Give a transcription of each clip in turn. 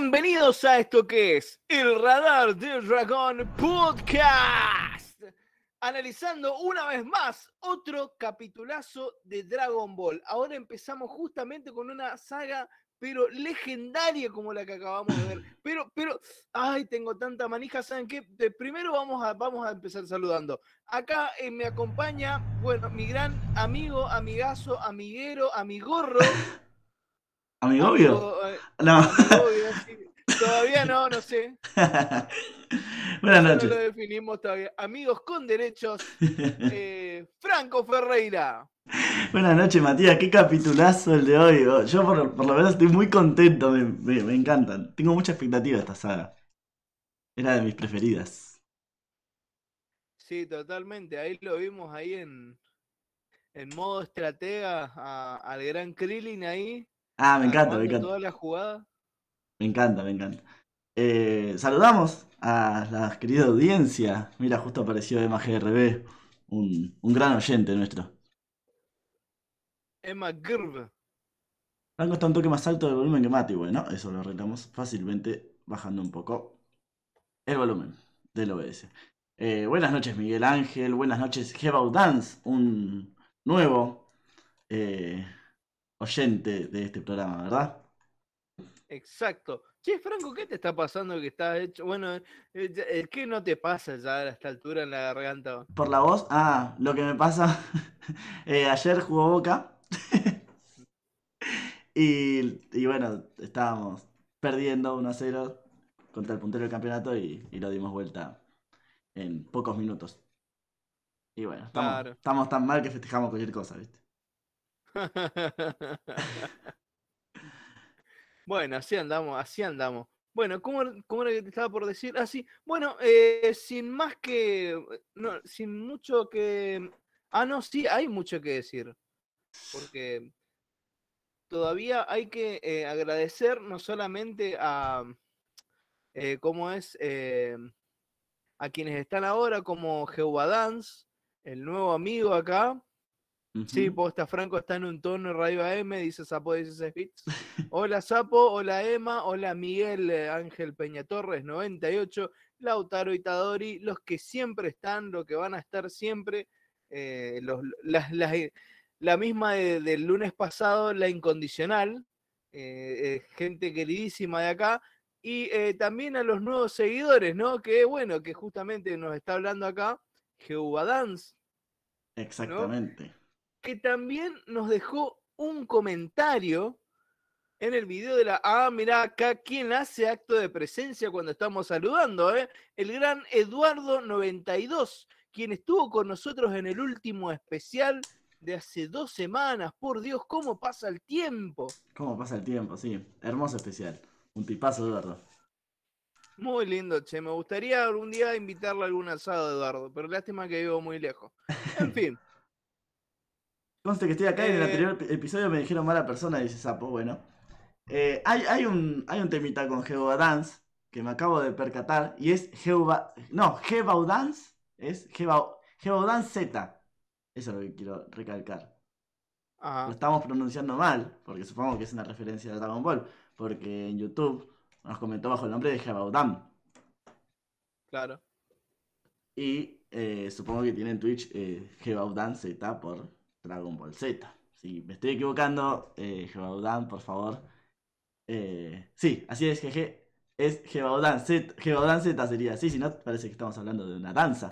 Bienvenidos a esto que es el Radar del Dragón Podcast. Analizando una vez más otro capitulazo de Dragon Ball. Ahora empezamos justamente con una saga pero legendaria como la que acabamos de ver. Pero, pero, ay, tengo tanta manija, ¿saben qué? De primero vamos a, vamos a empezar saludando. Acá eh, me acompaña, bueno, mi gran amigo, amigazo, amiguero, amigorro. ¿Amigovio? eh, No. amigovio, sí. Todavía no, no sé. Buenas No noches. lo definimos todavía. Amigos con derechos, eh, Franco Ferreira. Buenas noches, Matías. Qué capitulazo el de hoy. Oh, Yo por, por lo menos estoy muy contento. Me, me- me encantan. Tengo mucha expectativa de esta saga. Era de mis preferidas. Sí, totalmente. Ahí lo vimos ahí en, en modo estratega a- al gran Krillin ahí. Ah, me encanta, me encanta. Toda la jugada. Me encanta, me encanta. Eh, saludamos a la querida audiencia. Mira, justo apareció Emma GRB, un, un gran oyente nuestro. Emma Grb. Franco está un toque más alto del volumen que Mati, bueno, eso lo arreglamos fácilmente bajando un poco el volumen del OBS. Eh, buenas noches, Miguel Ángel. Buenas noches, Hebau Dance, un nuevo eh, oyente de este programa, ¿verdad? Exacto. Che, Franco, ¿qué te está pasando que estás hecho? Bueno, eh, eh, ¿qué no te pasa ya a esta altura en la garganta? Por la voz, ah, lo que me pasa, eh, ayer jugó Boca y, y bueno, estábamos perdiendo 1 a 0 contra el puntero del campeonato y, y lo dimos vuelta en pocos minutos. Y bueno, estamos, Claro. estamos tan mal que festejamos cualquier cosa, ¿viste? Bueno, así andamos, así andamos. Bueno, ¿cómo, cómo era que te estaba por decir? Ah. Bueno, eh, sin más que. No, sin mucho que. Ah, no, sí, hay mucho que decir. Porque todavía hay que eh, agradecer no solamente a. eh, ¿Cómo es? A quienes están ahora, como Jehová Dance, el nuevo amigo acá. Sí, Ujú. Posta Franco está en un tono Radio AM, dice Sapo 16 bits. Hola Sapo, hola Emma, hola Miguel eh, Ángel Peña Torres 98, Lautaro Itadori, los que siempre están, los que van a estar siempre, eh, los, las- las- la misma de- del lunes pasado, la incondicional, eh, eh, gente queridísima de acá, y eh, también a los nuevos seguidores, ¿no? Que bueno, que justamente nos está hablando acá, Jehová Dance, Exactamente. Que también nos dejó un comentario en el video de la. Ah, mirá acá quién hace acto de presencia cuando estamos saludando, ¿eh? El gran Eduardo92, quien estuvo con nosotros en el último especial de hace dos semanas. Por Dios, cómo pasa el tiempo. ¿Cómo pasa el tiempo? Sí, hermoso especial. Un tipazo, Eduardo. Muy lindo, che. Me gustaría algún día invitarle a algún asado, Eduardo, pero lástima que vivo muy lejos. En fin. Conste que estoy acá y en el Eh, anterior ep- episodio me dijeron mala persona, dice Sapo, bueno. Eh, hay, hay, un, hay un temita con Jehová Dance que me acabo de percatar y es Jehová. No, Jehová Dance es Jehová Dance Z. Eso es lo que quiero recalcar. Lo Ajá, estamos pronunciando mal, porque supongo que es una referencia a Dragon Ball, porque en YouTube nos comentó bajo el nombre de Jehová Dan. claro. Y eh, supongo que tiene en Twitch eh, Z por Dragon Ball Z. Si me estoy equivocando, eh, por favor. Eh, sí, así es, jeje. Es Gebaudan Z, Gebaudan Z sería así, si no, parece que estamos hablando de una danza.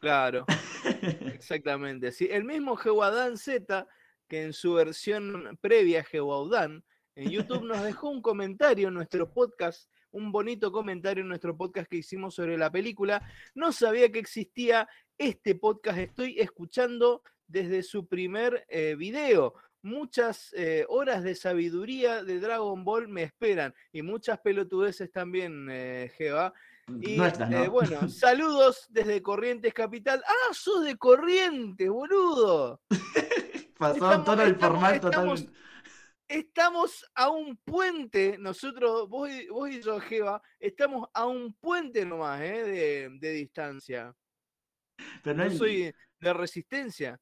Claro. Exactamente, sí. El mismo Jehuadán Z, que en su versión previa, Jehuadán, en YouTube nos dejó un comentario en nuestro podcast, un bonito comentario en nuestro podcast que hicimos sobre la película. No sabía que existía este podcast, estoy escuchando desde su primer eh, video. Muchas eh, horas de sabiduría de Dragon Ball me esperan y muchas pelotudeces también, eh, Jeva. Y ¿no? eh, bueno, saludos desde Corrientes Capital. ¡Ah, sos de Corrientes, boludo! Pasó estamos- en tono el estamos- formal estamos- totalmente. Estamos a un puente, nosotros, vos y, vos y yo, Jeva, estamos a un puente nomás, ¿eh? De, de distancia. Pero no No hay- soy de resistencia.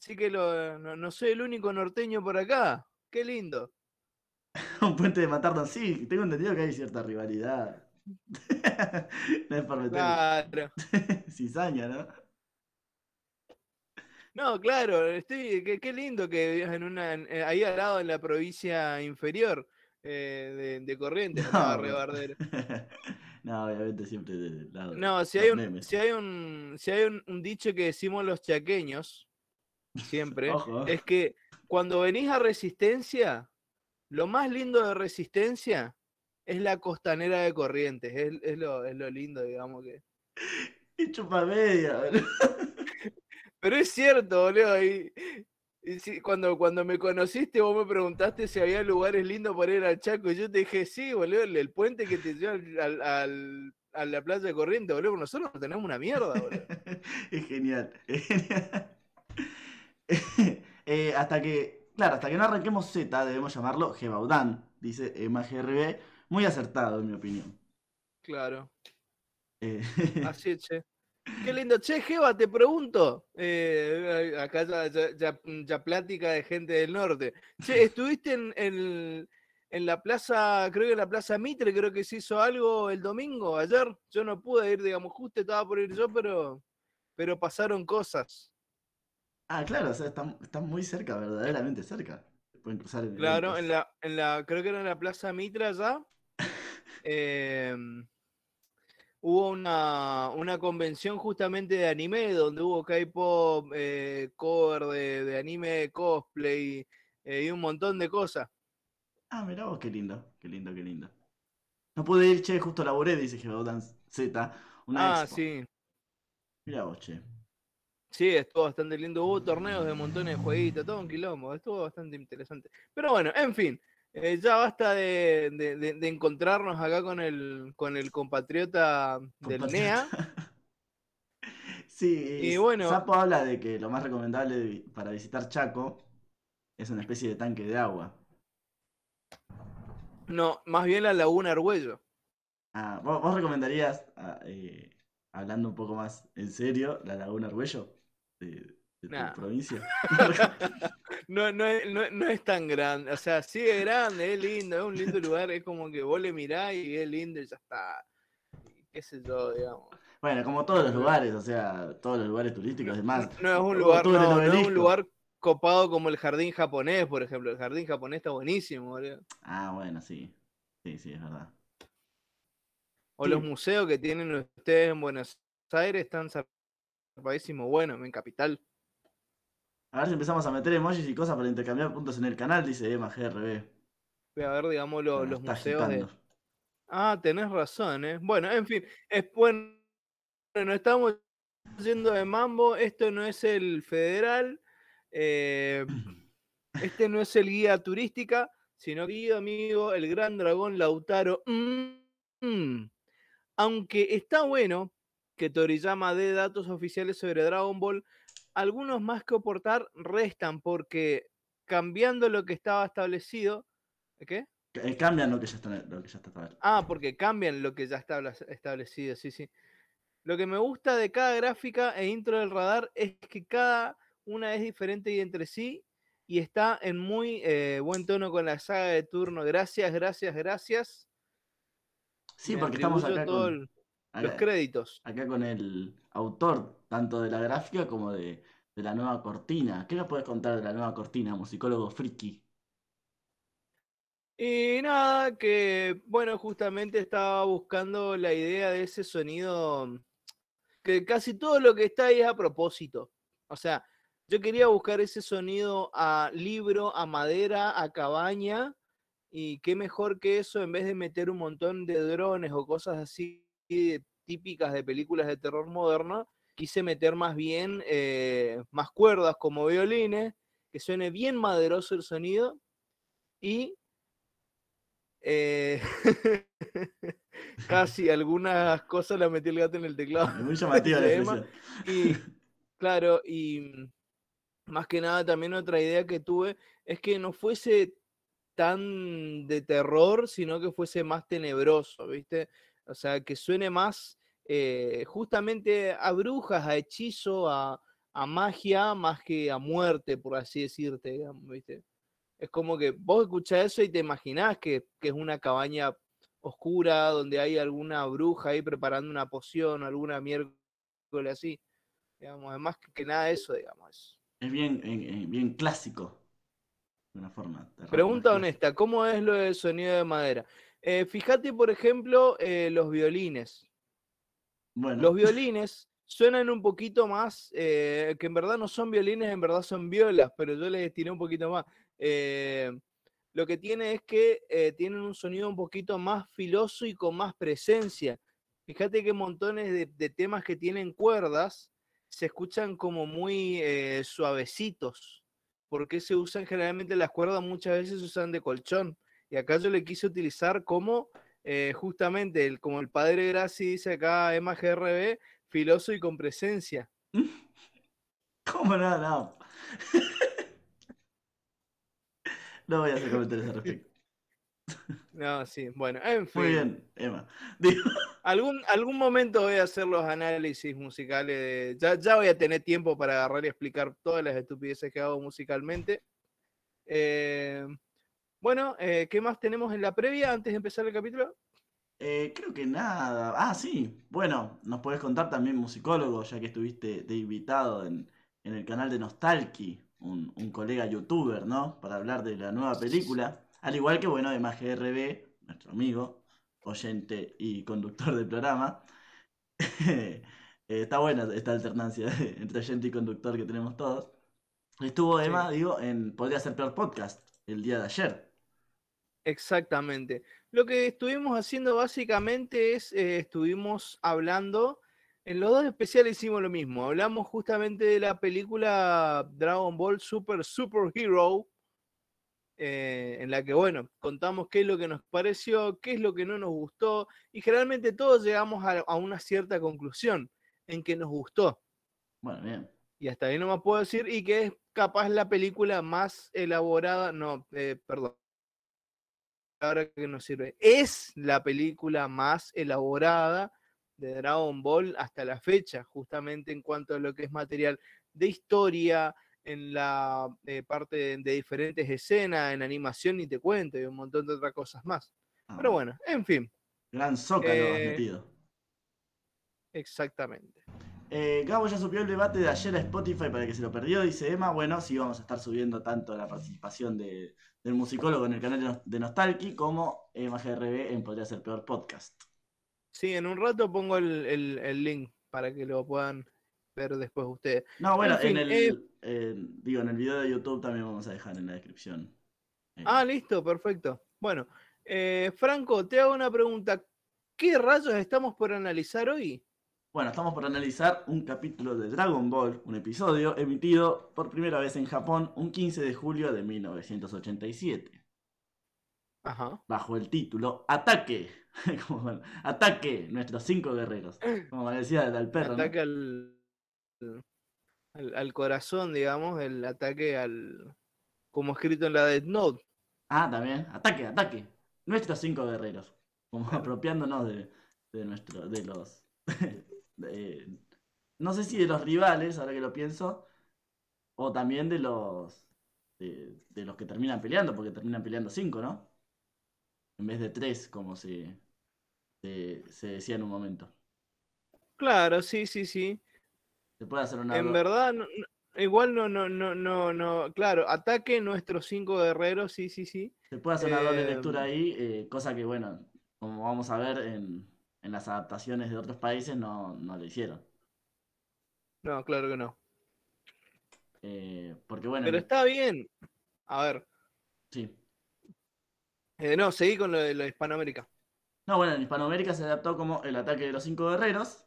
Así que lo- no, no soy el único norteño por acá. Qué lindo. un puente de Matardo, sí, tengo entendido que hay cierta rivalidad. no es por meter Claro. cizaña, ¿no? No, claro, estoy, qué, qué lindo que vivas en una, eh, ahí al lado en la provincia inferior eh, de, de Corrientes, No, no. Rebardero. no, obviamente siempre del lado de No, si hay un, si hay un, si hay un, un dicho que decimos los chaqueños, siempre, Ojo. es que cuando venís a Resistencia, lo más lindo de Resistencia es la costanera de Corrientes, es, es lo, es lo lindo, digamos que. Y chupa media, boludo. Pero es cierto, boludo. Y, cuando, cuando me conociste, vos me preguntaste si había lugares lindos para ir al Chaco. Y yo te dije, sí, boludo, el, el puente que te lleva al, al- al- a la playa de Corrientes, boludo. Nosotros no tenemos una mierda, boludo. Es genial, es genial. Eh, hasta que, claro, hasta que no arranquemos Z, debemos llamarlo Gebaudan, dice Emma GRB. Muy acertado, en mi opinión. Claro, Eh, así es, che. Qué lindo. Che, Jeva, te pregunto. eh, acá ya, ya, ya- ya plática de gente del norte. Che, ¿estuviste en, en- en la plaza, creo que en la plaza Mitre, creo que se hizo algo el domingo, ayer? Yo no pude ir, digamos, justo estaba por ir yo, pero, pero pasaron cosas. Ah, claro, o sea, están, están muy cerca, verdaderamente cerca. Pueden cruzar en Claro, en la, en la, creo que era en la plaza Mitre allá. em, hubo una, una convención justamente de anime, donde hubo K-pop, eh, cover de, de anime, cosplay eh, y un montón de cosas. Ah, mirá vos, qué lindo, qué lindo, qué lindo. No pude ir, che, justo laburé, dice Gebaudan Z, una Ah, expo. sí, Mirá vos, che. Sí, estuvo bastante lindo. Hubo torneos de montones de jueguitos, todo un quilombo, estuvo bastante interesante. Pero bueno, en fin, eh, ya basta de, de- de- de encontrarnos acá con el, con el compatriota del NEA. Sí, Y bueno- Sapo habla de que lo más recomendable para visitar Chaco es una especie de tanque de agua. No, más bien la Laguna Argüello. Ah, ¿vos, vos recomendarías, ah, eh, hablando un poco más en serio, la Laguna Argüello de, de tu provincia? No, no, es, no, no es tan grande, o sea, sí es grande, es lindo, es un lindo lugar, es como que vos le mirás y es lindo y ya está. Qué sé yo, digamos. Bueno, como todos los lugares, o sea, todos los lugares turísticos, además. No es un lugar, no, no es un lugar copado como el jardín japonés, por ejemplo. El jardín japonés está buenísimo, boludo. Ah, bueno, sí. Sí, sí, es verdad. O Sí. los museos que tienen ustedes en Buenos Aires están zarpadísimos. Bueno, en Capital. A ver si empezamos a meter emojis y cosas para intercambiar puntos en el canal, dice Emma GRB. Voy a ver, digamos, lo- Bueno, los museos de. Ah, tenés razón, ¿eh? Bueno, en fin, es bueno, no estamos yendo de mambo, esto no es el federal, eh, este no es el guía turística, sino querido amigo, el gran dragón Lautaro. Mm, mm. Aunque está bueno que Toriyama dé datos oficiales sobre Dragon Ball, algunos más que aportar restan porque cambiando lo que estaba establecido, ¿qué? Eh, Cambian lo que ya está, lo que ya está establecido. Ah, porque cambian lo que ya está establecido, sí, sí. Lo que me gusta de cada gráfica e intro del radar es que cada una es diferente y entre sí y está en muy eh, buen tono con la saga de turno. Gracias, gracias, gracias. Sí, Me porque estamos acá todos con, el- los créditos. acá con el autor, tanto de la gráfica como de, de la nueva cortina. ¿Qué nos puedes contar de la nueva cortina, musicólogo friki? Y nada, que bueno, justamente estaba buscando la idea de ese sonido, que casi todo lo que está ahí es a propósito. O sea, yo quería buscar ese sonido a libro, a madera, a cabaña, y qué mejor que eso en vez de meter un montón de drones o cosas así típicas de películas de terror moderno, quise meter más bien eh, más cuerdas como violines, que suene bien maderoso el sonido y eh, casi algunas cosas las metí el gato en el teclado. Muy llamativa la. Y claro, y más que nada también otra idea que tuve es que no fuese tan de terror, sino que fuese más tenebroso, ¿viste? O sea, que suene más eh, justamente a brujas, a hechizo, a, a magia, más que a muerte, por así decirte, digamos, ¿viste? Es como que vos escuchás eso y te imaginás que, que es una cabaña oscura donde hay alguna bruja ahí preparando una poción, alguna miércoles así. Digamos, es más que, nada eso, digamos. Es bien, bien clásico, de una forma. Pregunta honesta, ¿cómo es lo del sonido de madera? Eh, fíjate, por ejemplo, eh, los violines. Bueno. Los violines suenan un poquito más, eh, que en verdad no son violines, en verdad son violas, pero yo les estiré un poquito más. lo que tiene es que tienen un sonido un poquito más filoso y con más presencia. Fíjate que montones de, temas que tienen cuerdas se escuchan como muy suavecitos, porque se usan generalmente las cuerdas muchas veces se usan de colchón. Y acá yo le quise utilizar como eh, justamente, el, como el padre Graci dice acá, Emma GRB, filoso y con presencia. ¿Cómo no? No. no voy a hacer comentarios al respecto. No, sí, bueno, en fin. Muy bien, Emma. Algún, algún momento voy a hacer los análisis musicales. ya, ya voy a tener tiempo para agarrar y explicar todas las estupideces que hago musicalmente. Eh, bueno, eh, ¿qué más tenemos en la previa antes de empezar el capítulo? Eh, creo que nada. Ah, sí. Bueno, nos puedes contar también musicólogo, ya que estuviste de invitado en, el canal de Nostalki, un, colega youtuber, ¿no? Para hablar de la nueva película. Al igual que, bueno, de GRB, nuestro amigo, oyente y conductor del programa. Eh, está buena esta alternancia entre oyente y conductor que tenemos todos. Estuvo Emma, digo, en Podría ser peor podcast el día de ayer. Exactamente. Lo que estuvimos haciendo básicamente es, eh, estuvimos hablando, en los dos especiales hicimos lo mismo, hablamos justamente de la película Dragon Ball Super Super Hero, eh, en la que, bueno, contamos qué es lo que nos pareció, qué es lo que no nos gustó, y generalmente todos llegamos a, una cierta conclusión, en que nos gustó. Bueno, bien. Y hasta ahí no me puedo decir, y que es capaz la película más elaborada, no, eh, perdón, ahora que nos sirve. Es la película más elaborada de Dragon Ball hasta la fecha, justamente en cuanto a lo que es material de historia, en la eh, parte de, diferentes escenas, en animación, y te cuento, y un montón de otras cosas más. Pero ah. bueno, en fin. Gran zócalo eh, metido. Exactamente. Eh, Gabo ya subió el debate de ayer a Spotify para que se lo perdió, dice Emma. Bueno, sí vamos a estar subiendo tanto la participación del musicólogo en el canal de Nostalki como Emma GRB en Podría Ser Peor Podcast. Sí, en un rato pongo el, link para que lo puedan ver después ustedes. No, bueno, en, el, eh, digo, en el video de YouTube también vamos a dejar en la descripción. Eh, ah, listo, perfecto. Bueno, Franco, te hago una pregunta. ¿Qué rayos estamos por analizar hoy? Bueno, estamos por analizar un capítulo de Dragon Ball, un episodio emitido por primera vez en Japón un 15 de julio de 1987. Ajá. Bajo el título Ataque. ataque, nuestros cinco guerreros. Como decía el perro. Ataque al, al, corazón, digamos, el ataque al. Como escrito en la Death Note. Ah, también. Ataque, ataque. Nuestros cinco guerreros. Como apropiándonos de, de, nuestro, de los no sé si de los rivales, ahora que lo pienso, o también de los de, los que terminan peleando, porque terminan peleando cinco, ¿no? En vez de tres, como se, se, decía en un momento. Claro, sí, sí, sí. Se puede hacer una. En verdad, igual no, no, no, no, no. Claro, ataque nuestros cinco guerreros, sí, sí, sí. Se puede hacer una doble lectura em, ahí, eh, cosa que, bueno, como vamos a ver en, en las adaptaciones de otros países no, no lo hicieron. No, claro que no. Eh, porque bueno. Pero está bien. A ver. Sí. Eh, no, seguí con lo de, la Hispanoamérica. No, bueno, en Hispanoamérica se adaptó como el ataque de los cinco guerreros.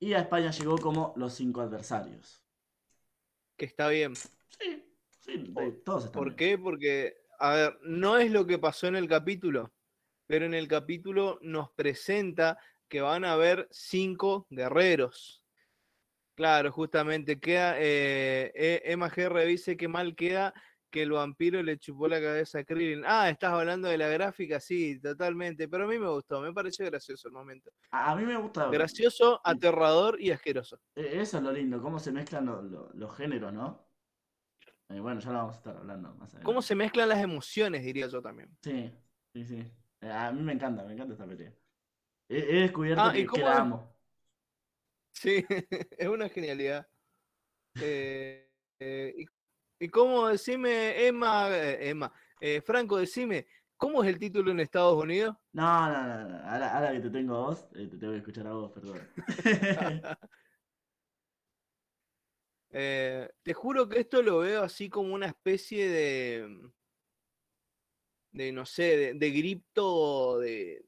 Y a España llegó como los cinco adversarios. Que está bien. Sí, sí, todos están ¿Por qué? Porque, a ver, no es lo que pasó en el capítulo pero en el capítulo nos presenta que van a haber cinco guerreros. Claro, justamente queda, eh, e, Emma G. dice que mal queda que el vampiro le chupó la cabeza a Krillin. Ah, estás hablando de la gráfica, sí, totalmente, pero a mí me gustó, me pareció gracioso el momento. A mí me gusta. Gracioso, aterrador y asqueroso. E, eso es lo lindo, cómo se mezclan los géneros, ¿no? Eh, bueno, ya lo vamos a estar hablando más adelante. ¿Cómo se mezclan las emociones, diría yo también? Sí, sí, sí. A mí me encanta, me encanta esta pelea. He, he descubierto Ah, ¿y que, que la amo. Sí, es una genialidad. Eh, eh, y, y cómo decime, Emma, eh, Emma, eh, Franco, decime, ¿cómo es el título en Estados Unidos? No, no, no, no. Ahora, ahora que te tengo a vos, te tengo que escuchar a vos, perdón. Te juro que esto lo veo así como una especie de, de no sé, de, de grito de,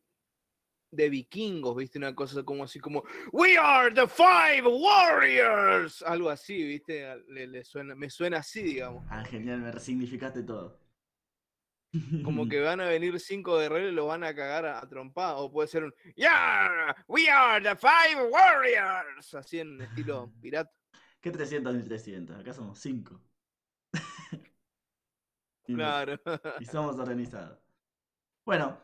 de vikingos, ¿viste? Una cosa como así como We are the five warriors, algo así, ¿viste? Le- le suena, me suena así, digamos. Ah, genial, me resignificaste todo. Como que van a venir cinco guerreros y lo van a cagar a, a trompada. O puede ser un Yeah, we are the five warriors, así en estilo pirata. ¿Qué 300 ni 300? Acá somos 5. Claro. Y somos organizados. Bueno,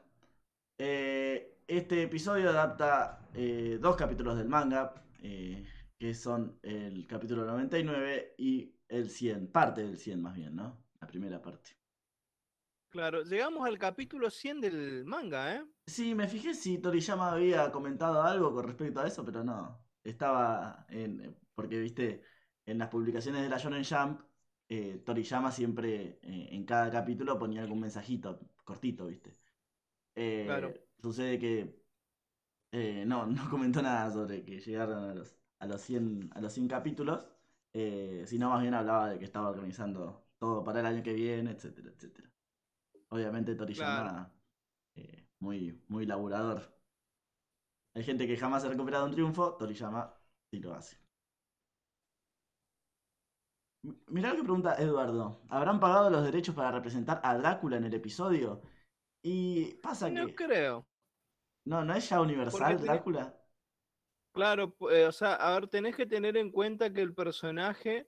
eh, este episodio adapta eh, dos capítulos del manga, eh, que son el capítulo 99 y el 100, parte del 100 más bien, ¿no? La primera parte. Claro, llegamos al capítulo 100 del manga, ¿eh? Sí, me fijé si Toriyama había comentado algo con respecto a eso, pero no. Estaba en. Porque, viste, en las publicaciones de la Shonen Jump, eh, Toriyama siempre eh, en cada capítulo ponía algún mensajito cortito, viste. Eh, Claro. Sucede que eh, no, no comentó nada sobre que llegaron a los, a los 100, a los 100 capítulos, sino más bien hablaba de que estaba organizando todo para el año que viene, etcétera, etcétera. Obviamente Toriyama muy, muy laburador. Hay gente que jamás ha recuperado un triunfo, Toriyama sí lo hace. Mirá lo que pregunta Eduardo. ¿Habrán pagado los derechos para representar a Drácula en el episodio? Y pasa No que... creo. No, ¿no es ya universal Drácula? Claro, eh, o sea, a ver, tenés que tener en cuenta que el personaje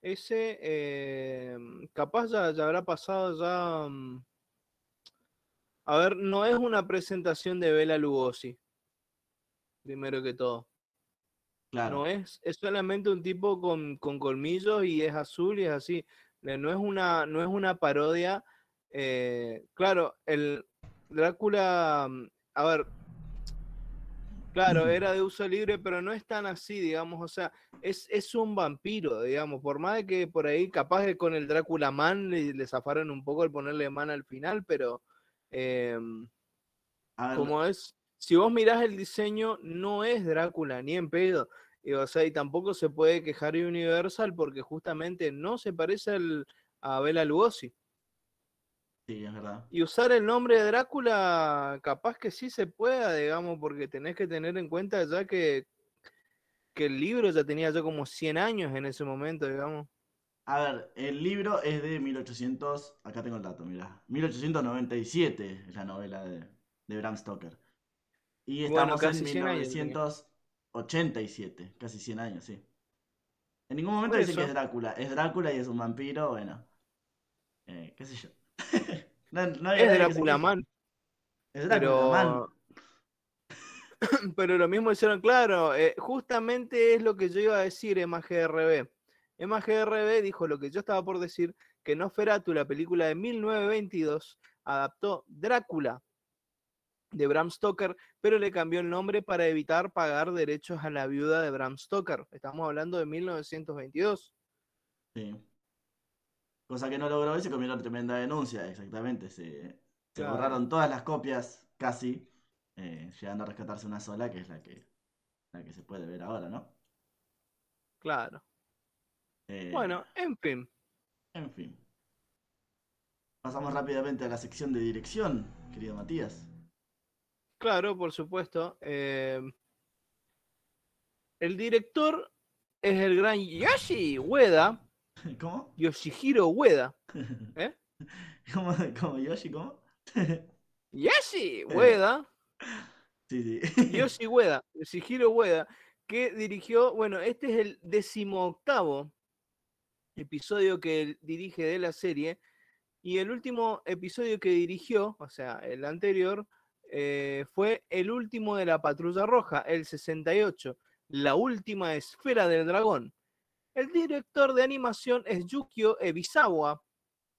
ese eh, capaz ya, ya habrá pasado ya. mm, A ver, no es una presentación de Bela Lugosi, primero que todo. Claro. No es, es solamente un tipo con, con colmillos y es azul y es así. Eh, No es una, no es una parodia. eh, claro, el Drácula, mm, a ver, claro, era de uso libre, pero no es tan así, digamos, o sea, es, es un vampiro, digamos, por más de que por ahí capaz que con el Drácula Man le, le zafaron un poco el ponerle man al final, pero em, A ver, como es, si vos mirás el diseño, no es Drácula, ni en pedo. Y, o sea, y tampoco se puede quejar Universal porque justamente no se parece al- a Bela Lugosi. sí, es verdad. Y usar el nombre de Drácula, capaz que sí se pueda, digamos, porque tenés que tener en cuenta ya que, que el libro ya tenía ya como 100 años en ese momento, digamos. A ver, el libro es de 1800, acá tengo el dato, mira, 1897 es la novela de, de Bram Stoker. Y Bueno, estamos casi en 100 años. 1987, casi 100 años, sí. En ningún momento dice que es Drácula, es Drácula y es un vampiro, bueno. Eh, qué sé yo. No- no hay Es Drácula. Man, Es Drácula, man. pero... pero lo mismo hicieron, claro, eh, justamente es lo que yo iba a decir, Emma GRB. Emma GRB dijo lo que yo estaba por decir, que Nosferatu, la película de 1922, adaptó Drácula de Bram Stoker, pero le cambió el nombre para evitar pagar derechos a la viuda de Bram Stoker. Estamos hablando de 1922. Sí. Cosa que no logró y se comió una tremenda denuncia, exactamente. Se, se Claro. borraron todas las copias, casi, eh, llegando a rescatarse una sola, que es la que, la que se puede ver ahora, ¿no? Claro. Eh, Bueno, en fin. En fin. Pasamos rápidamente a la sección de dirección, querido Matías. Claro, por supuesto. eh, el director es el gran Yoshi Ueda, ¿Cómo? Yoshihiro Ueda. ¿Eh? ¿Cómo, cómo Yoshi? ¿Cómo? Yoshi Ueda, Sí, sí. Yoshi Ueda, Yoshihiro Ueda, que dirigió, bueno, este es el decimoctavo episodio que él dirige de la serie. Y el último episodio que dirigió, o sea, el anterior, eh, fue el último de la Patrulla Roja, el 68, la última esfera del dragón. El director de animación es Yukio Ebisawa,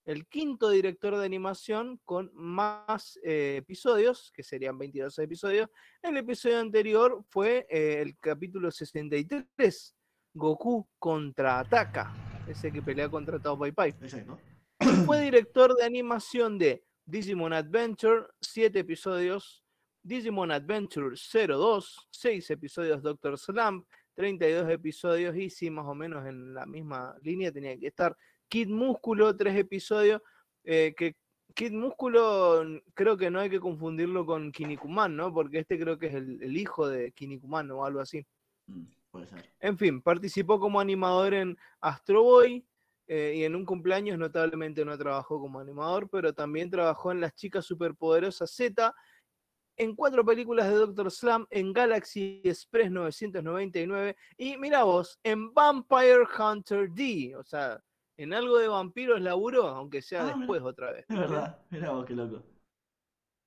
el quinto director de animación con más eh, episodios, que serían 22 episodios. El episodio anterior fue eh, el capítulo 63, Goku contraataca, ese que pelea contra Tao Pai Pai. Fue director de animación de Digimon Adventure, 7 episodios, Digimon Adventure 02, 6 episodios Doctor Slump, 32 episodios y sí, más o menos en la misma línea tenía que estar Kid Músculo, tres episodios, eh, que Kid Músculo creo que no hay que confundirlo con Kinnikuman, ¿no? Porque este creo que es el, hijo de Kinnikuman o algo así. Mm, puede ser. En fin, participó como animador en Astro Boy eh, y en un cumpleaños notablemente no trabajó como animador, pero también trabajó en Las Chicas Superpoderosas Z, en cuatro películas de Doctor Slam, en Galaxy Express 999 y mira vos, en Vampire Hunter D, o sea, en algo de vampiros laburó, aunque sea Ah, después otra vez. Es verdad. Mira vos, qué loco.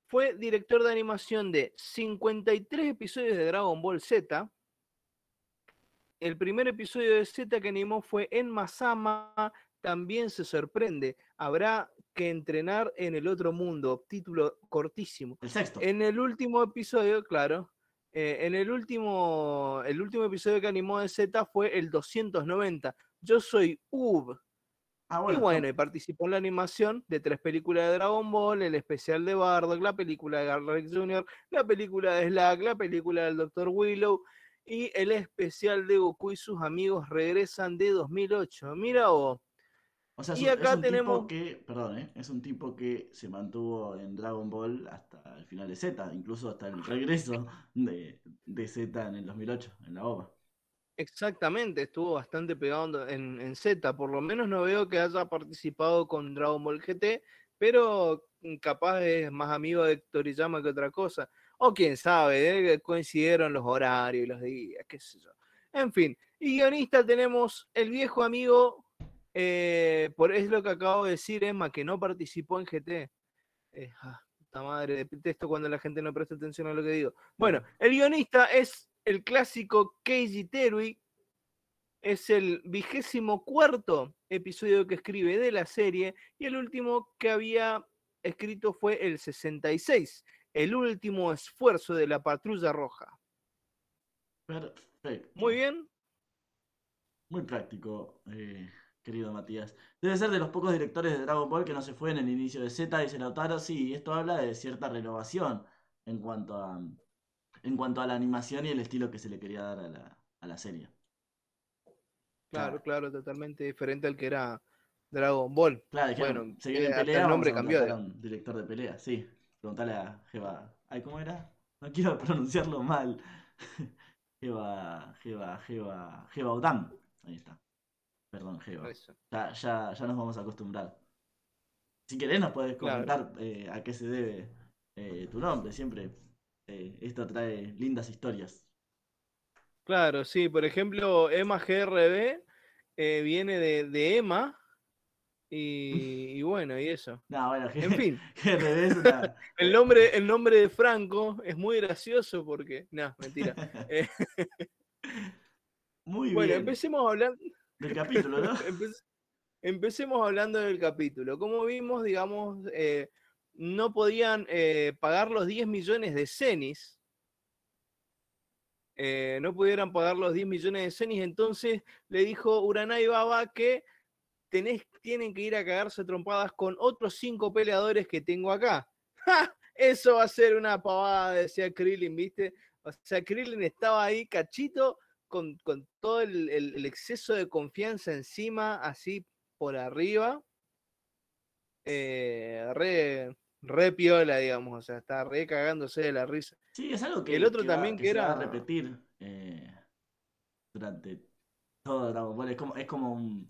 Fue director de animación de 53 episodios de Dragon Ball Z. El primer episodio de Z que animó fue en Masama. También se sorprende. Habrá que entrenar en el otro mundo. Título cortísimo. El sexto. En el último episodio, claro. eh, en el último, el último episodio que animó de Z fue el 290. Yo soy Ub. Ah, Y bueno, y participó en la animación de tres películas de Dragon Ball, el especial de Bardock, la película de Garlic Jr., la película de Slack, la película del Dr. Willow y el especial de Goku y sus amigos regresan de 2008. Mira vos. O sea, y un, acá es un tenemos- tipo que, perdón, ¿eh? es un tipo que se mantuvo en Dragon Ball hasta el final de Z, incluso hasta el regreso de, de Z en el 2008, en la OVA. Exactamente, estuvo bastante pegado en, en Z. Por lo menos no veo que haya participado con Dragon Ball GT, pero capaz es más amigo de Toriyama que otra cosa. O quién sabe, ¿eh? coincidieron los horarios y los días, qué sé yo. En fin, y guionista tenemos el viejo amigo, eh, por es lo que acabo de decir, Emma, que no participó en GT. Eh, ah, puta madre, detesto cuando la gente no presta atención a lo que digo. Bueno, el guionista es el clásico Keiji Terui. Es el vigésimo cuarto episodio que escribe de la serie y el último que había escrito fue el 66, el último esfuerzo de la patrulla roja. Perfecto. Muy bien, Muy práctico, eh, querido Matías. Debe ser de los pocos directores de Dragon Ball que no se fue en el inicio de Z, dice Lautaro. Sí, esto habla de cierta renovación en cuanto a, en cuanto a la animación y el estilo que se le quería dar a la, a la serie. claro, claro, totalmente diferente al que era Dragon Ball. Claro, dijeron, Bueno, se viene eh, hasta pelea, el nombre cambió, un director de pelea, sí. Preguntale a Jeva. Ay, ¿cómo era? No quiero pronunciarlo mal. Jeva, Jeva, Jeva, Jeva Odam. Ahí está. Perdón, Jeva. Ya, ya, ya nos vamos a acostumbrar. Si querés nos puedes Claro. comentar eh, a qué se debe eh, tu nombre. Siempre eh, esto trae lindas historias. Claro, sí, por ejemplo, Emma GRB viene de, de Emma y, y bueno, y eso. No, bueno, En fin, el nombre, el nombre de Franco es muy gracioso porque, no, mentira. Eh, Muy bueno, bien. empecemos hablando, Del capítulo, ¿no? Empe- Empecemos hablando del capítulo. Como vimos, digamos, eh, no podían eh, pagar los 10 millones de cenis. Eh, no pudieran pagar los 10 millones de cenis, entonces le dijo Uranai Baba que tenés, tienen que ir a cagarse trompadas con otros cinco peleadores que tengo acá. ¡Ja! Eso va a ser una pavada, decía Krillin, ¿viste? O sea, Krillin estaba ahí cachito con, con todo el, el- el exceso de confianza encima, así por arriba. eh, re, re piola, digamos, o sea, está re cagándose de la risa. Sí, es algo que, El otro que va- también que que se va a era- repetir eh, durante todo Dragon Ball. Es como, es como un,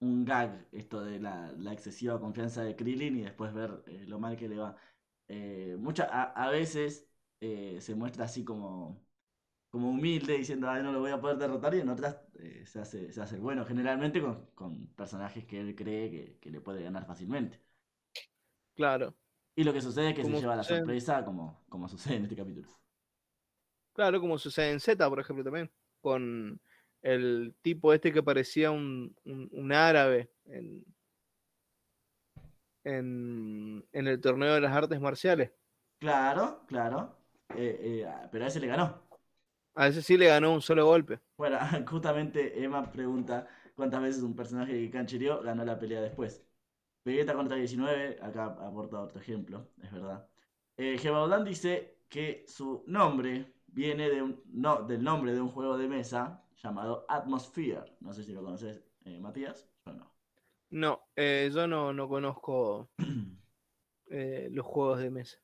un gag esto de la, la excesiva confianza de Krillin y después ver eh, lo mal que le va. Eh, mucha, a, a veces eh, se muestra así como, como humilde diciendo, ay, no lo voy a poder derrotar y en otras eh, se, hace, se hace bueno, generalmente con, con personajes que él cree que, que le puede ganar fácilmente. Claro, Y lo que sucede es que se lleva la sorpresa como, como sucede en este capítulo. claro, como sucede en Z, por ejemplo, también, con el tipo este que parecía un, un, árabe en, en, el torneo de las artes marciales. Claro, claro. Eh, eh, pero a ese le ganó. A ese sí le ganó un solo golpe. Bueno, justamente Emma pregunta cuántas veces un personaje que canchereó ganó la pelea después. Vegeta contra 19, acá aporta otro ejemplo, es verdad. Eh, dice que su nombre viene de un, no, del nombre de un juego de mesa llamado Atmosphere. No sé si lo conoces, eh, Matías, o no. No, eh, yo no, no conozco eh, los juegos de mesa.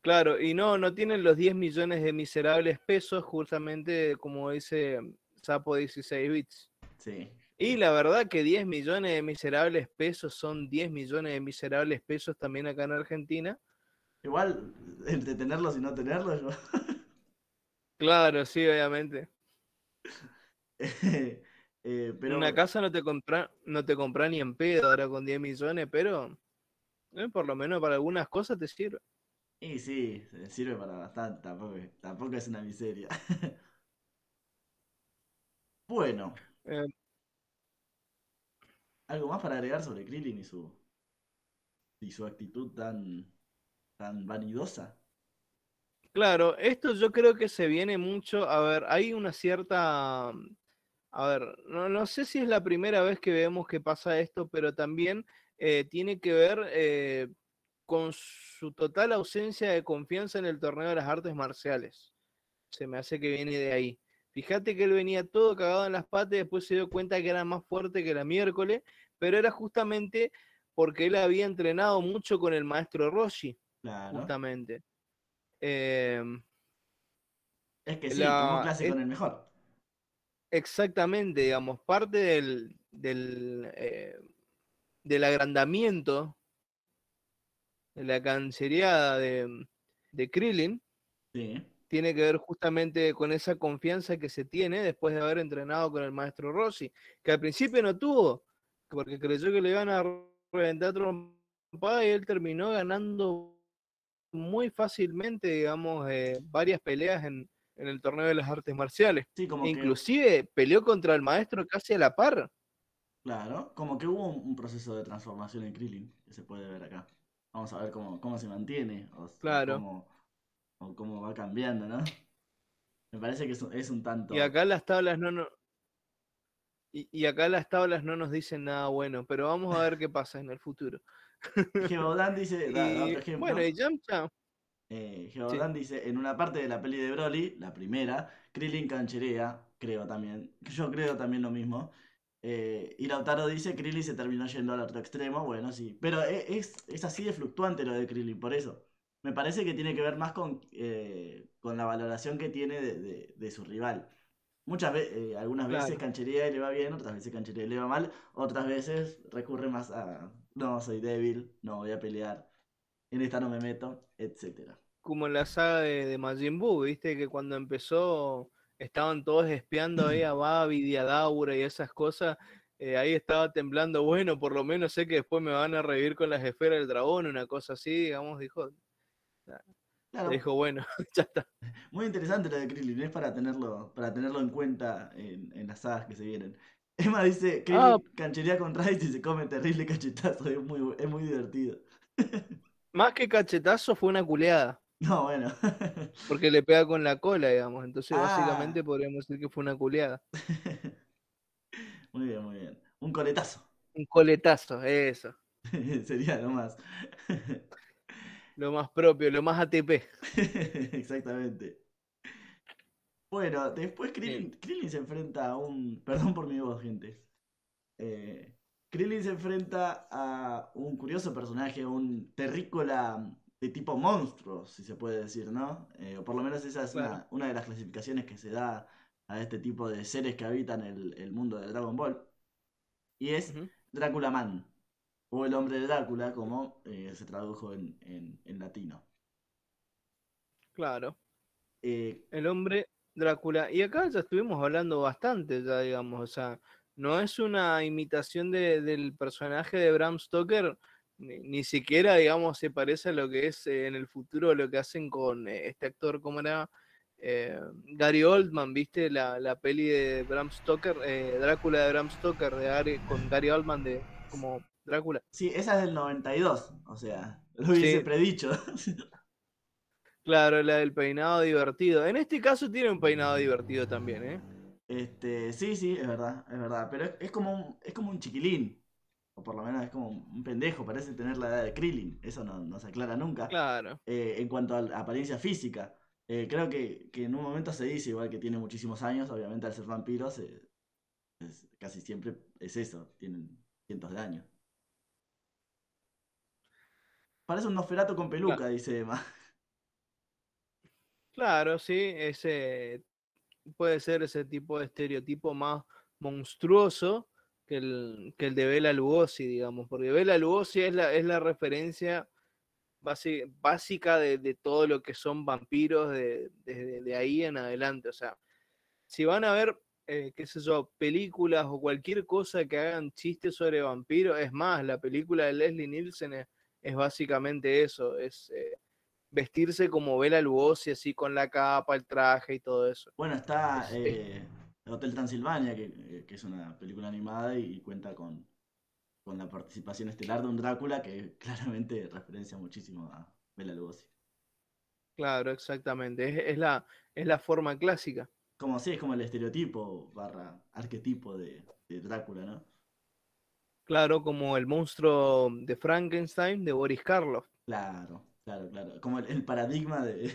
Claro, y no, no tienen los 10 millones de miserables pesos, justamente como dice Sapo 16 bits. Sí. Y la verdad que 10 millones de miserables pesos son 10 millones de miserables pesos también acá en Argentina. Igual, entre tenerlos y no tenerlos. Claro, sí, obviamente. Eh, pero... Una casa no te compra, no te compra ni en pedo ahora con 10 millones, pero eh, por lo menos para algunas cosas te sirve. Y sí, sirve para bastante, tampoco, es una miseria. bueno. Eh. ¿Algo más para agregar sobre Krillin y su, y su actitud tan, tan vanidosa? Claro, esto yo creo que se viene mucho, a ver, hay una cierta, a ver, no, sé si es la primera vez que vemos que pasa esto, pero también eh, tiene que ver eh, con su total ausencia de confianza en el torneo de las artes marciales. Se me hace que viene de ahí. Fíjate que él venía todo cagado en las patas y después se dio cuenta que era más fuerte que la miércoles, pero era justamente porque él había entrenado mucho con el maestro Roshi. Justamente. Em, es que sí, la, clase con el mejor. Exactamente, digamos, parte del, del, eh, del agrandamiento de la canceriada de, de Krillin tiene que ver justamente con esa confianza que se tiene después de haber entrenado con el maestro Rossi, que al principio no tuvo, porque creyó que le iban a reventar trompada y él terminó ganando muy fácilmente, digamos, eh, varias peleas en, el torneo de las artes marciales. Inclusive peleó contra el maestro casi a la par. Claro, como que hubo un, proceso de transformación en Krillin que se puede ver acá. Vamos a ver cómo, cómo se mantiene o, claro. cómo, o cómo va cambiando, ¿no? Me parece que es, un tanto. Y acá las tablas no, no y, y, acá las tablas no nos dicen nada bueno, pero vamos a ver qué pasa en el futuro. Geodan dice, Bueno, y Yamcha. Eh, dice, en una parte de la peli de Broly, la primera, Krillin cancherea, creo también, yo creo también lo mismo. Eh, y Lautaro dice, Krillin se terminó yendo al otro extremo, bueno, sí. Pero e, es, es así de fluctuante lo de Krillin, por eso. Me parece que tiene que ver más con, eh, con la valoración que tiene de, su rival. Muchas veces, eh, algunas veces canchería y le va bien, otras veces canchería y le va mal, otras veces recurre más a no, soy débil, no voy a pelear, en esta no me meto, etcétera. Como en la saga de, de Majin Buu, viste que cuando empezó estaban todos espiando ahí a Babi y a Daura y esas cosas, eh, ahí estaba temblando, bueno, por lo menos sé que después me van a revivir con las esferas del dragón, una cosa así, digamos, dijo. Dijo, bueno, ya está. Muy interesante lo de Krillin, es para tenerlo, para tenerlo en cuenta en, en las sagas que se vienen. Emma dice que ah. canchería con Rice y se come terrible cachetazo. Es muy, es muy divertido. Más que cachetazo fue una culeada. No, bueno. Porque le pega con la cola, digamos. Entonces, ah. básicamente podríamos decir que fue una culeada. muy bien, muy bien. Un coletazo. Un coletazo, eso. Sería lo más. lo más propio, lo más ATP. Exactamente. Bueno, después Krillin, se enfrenta a un. Perdón por mi voz, gente. Eh, Krillin se enfrenta a un curioso personaje, un terrícola de tipo monstruo, si se puede decir, ¿no? Eh, o por lo menos esa es una, de las clasificaciones que se da a este tipo de seres que habitan el, mundo de Dragon Ball. Y es Drácula Man, o el hombre de Drácula, como eh, se tradujo en, latino. Claro. el hombre Drácula. Y acá ya estuvimos hablando bastante, ya digamos, o sea, no es una imitación del personaje de Bram Stoker, ni, siquiera, digamos, se parece a lo que es eh, en el futuro lo que hacen con eh, este actor, ¿cómo era? eh, Gary Oldman, ¿viste? La, la, peli de Bram Stoker, eh, Drácula de Bram Stoker, de con Gary Oldman de como Drácula. Sí, esa es del 92, o sea, lo hubiese predicho. claro, la del peinado divertido. En este caso tiene un peinado divertido también, ¿eh? Este, sí, sí, es verdad, es verdad. Pero es, como, un, es como un chiquilín. O por lo menos es como un pendejo, parece tener la edad de Krillin. Eso no, se aclara nunca. Claro. Eh, en cuanto a la apariencia física. Eh, creo que, en un momento se dice, igual que tiene muchísimos años, obviamente al ser vampiros, casi siempre es eso, tienen cientos de años. Parece un Nosferatu con peluca, dice Emma. Claro, sí, ese puede ser ese tipo de estereotipo más monstruoso que el, que el de Bela Lugosi, digamos, porque Bela Lugosi es la, es la referencia básica de, todo lo que son vampiros desde de, ahí en adelante. O sea, si van a ver, eh, qué sé yo, películas o cualquier cosa que hagan chistes sobre vampiros, es más, la película de Leslie Nielsen es, básicamente eso, es eh, vestirse como Bela Lugosi, así con la capa, el traje y todo eso. Bueno, está eh, Hotel Transilvania, que, que, es una película animada y cuenta con con la participación estelar de un Drácula que claramente referencia muchísimo a Bela Lugosi. Claro, exactamente. Es, la, es la forma clásica. Como sí, es como el estereotipo barra arquetipo de, Drácula, ¿no? Claro, como el monstruo de Frankenstein de Boris Karloff. Claro, claro, claro. Como el, paradigma de,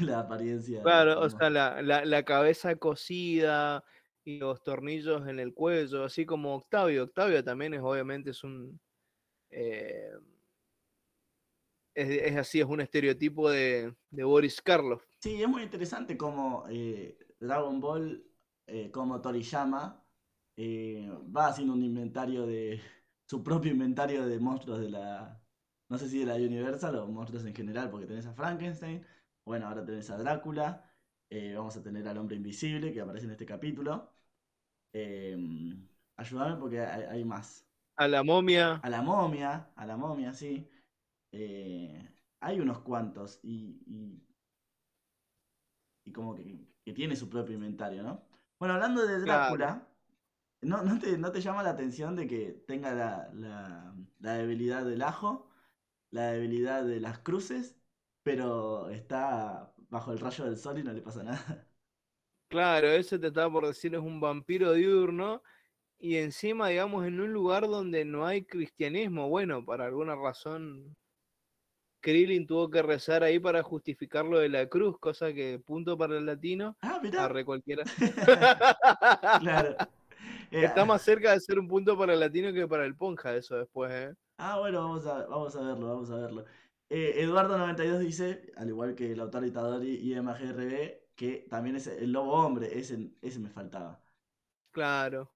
la apariencia. Claro, o sea, la, la, la cabeza cocida, y los tornillos en el cuello, así como Octavio. Octavio también es obviamente es un... Eh, es, así, es un estereotipo de, Boris Karloff. Sí, es muy interesante como eh, Dragon Ball, eh, como Toriyama, va haciendo un inventario de... su propio inventario de monstruos de la... No sé si de la Universal o monstruos en general, porque tenés a Frankenstein, bueno, ahora tenés a Drácula, vamos a tener al hombre invisible que aparece en este capítulo. Em, ayúdame porque hay, más. A la momia. A la momia, a la momia, sí. Eh, hay unos cuantos y, y, como que, tiene su propio inventario, ¿no? Bueno, hablando de Drácula, ¿no, no, te, llama la atención de que tenga la, la debilidad del ajo, la debilidad de las cruces, pero está bajo el rayo del sol y no le pasa nada? Claro, ese te estaba por decir, es un vampiro diurno y encima, digamos, en un lugar donde no hay cristianismo. Bueno, para alguna razón, Krillin tuvo que rezar ahí para justificar lo de la cruz, cosa que punto para el latino. Ah, mira. cualquiera. claro. Está más cerca de ser un punto para el latino que para el ponja, eso después, ¿eh? Ah, bueno, vamos a, vamos a verlo, vamos a verlo. Eh, Eduardo92 dice, al igual que el autor Itadori y MGRB, que también es el lobo hombre, ese, ese me faltaba. Claro.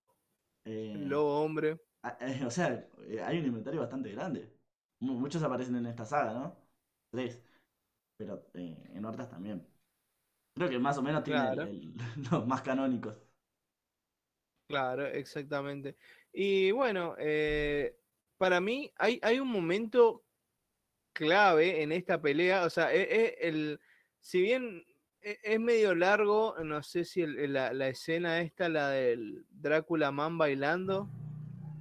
el eh, lobo hombre. Eh, o sea, eh, hay un inventario bastante grande. Muchos aparecen en esta saga, ¿no? Tres. Pero en otras también. Creo que más o menos tiene los más canónicos. Claro, exactamente. Y bueno, para mí hay, hay un momento clave en esta pelea. O sea, es, e, el, si bien e, es medio largo, no sé si la, escena esta, la del Drácula Man bailando.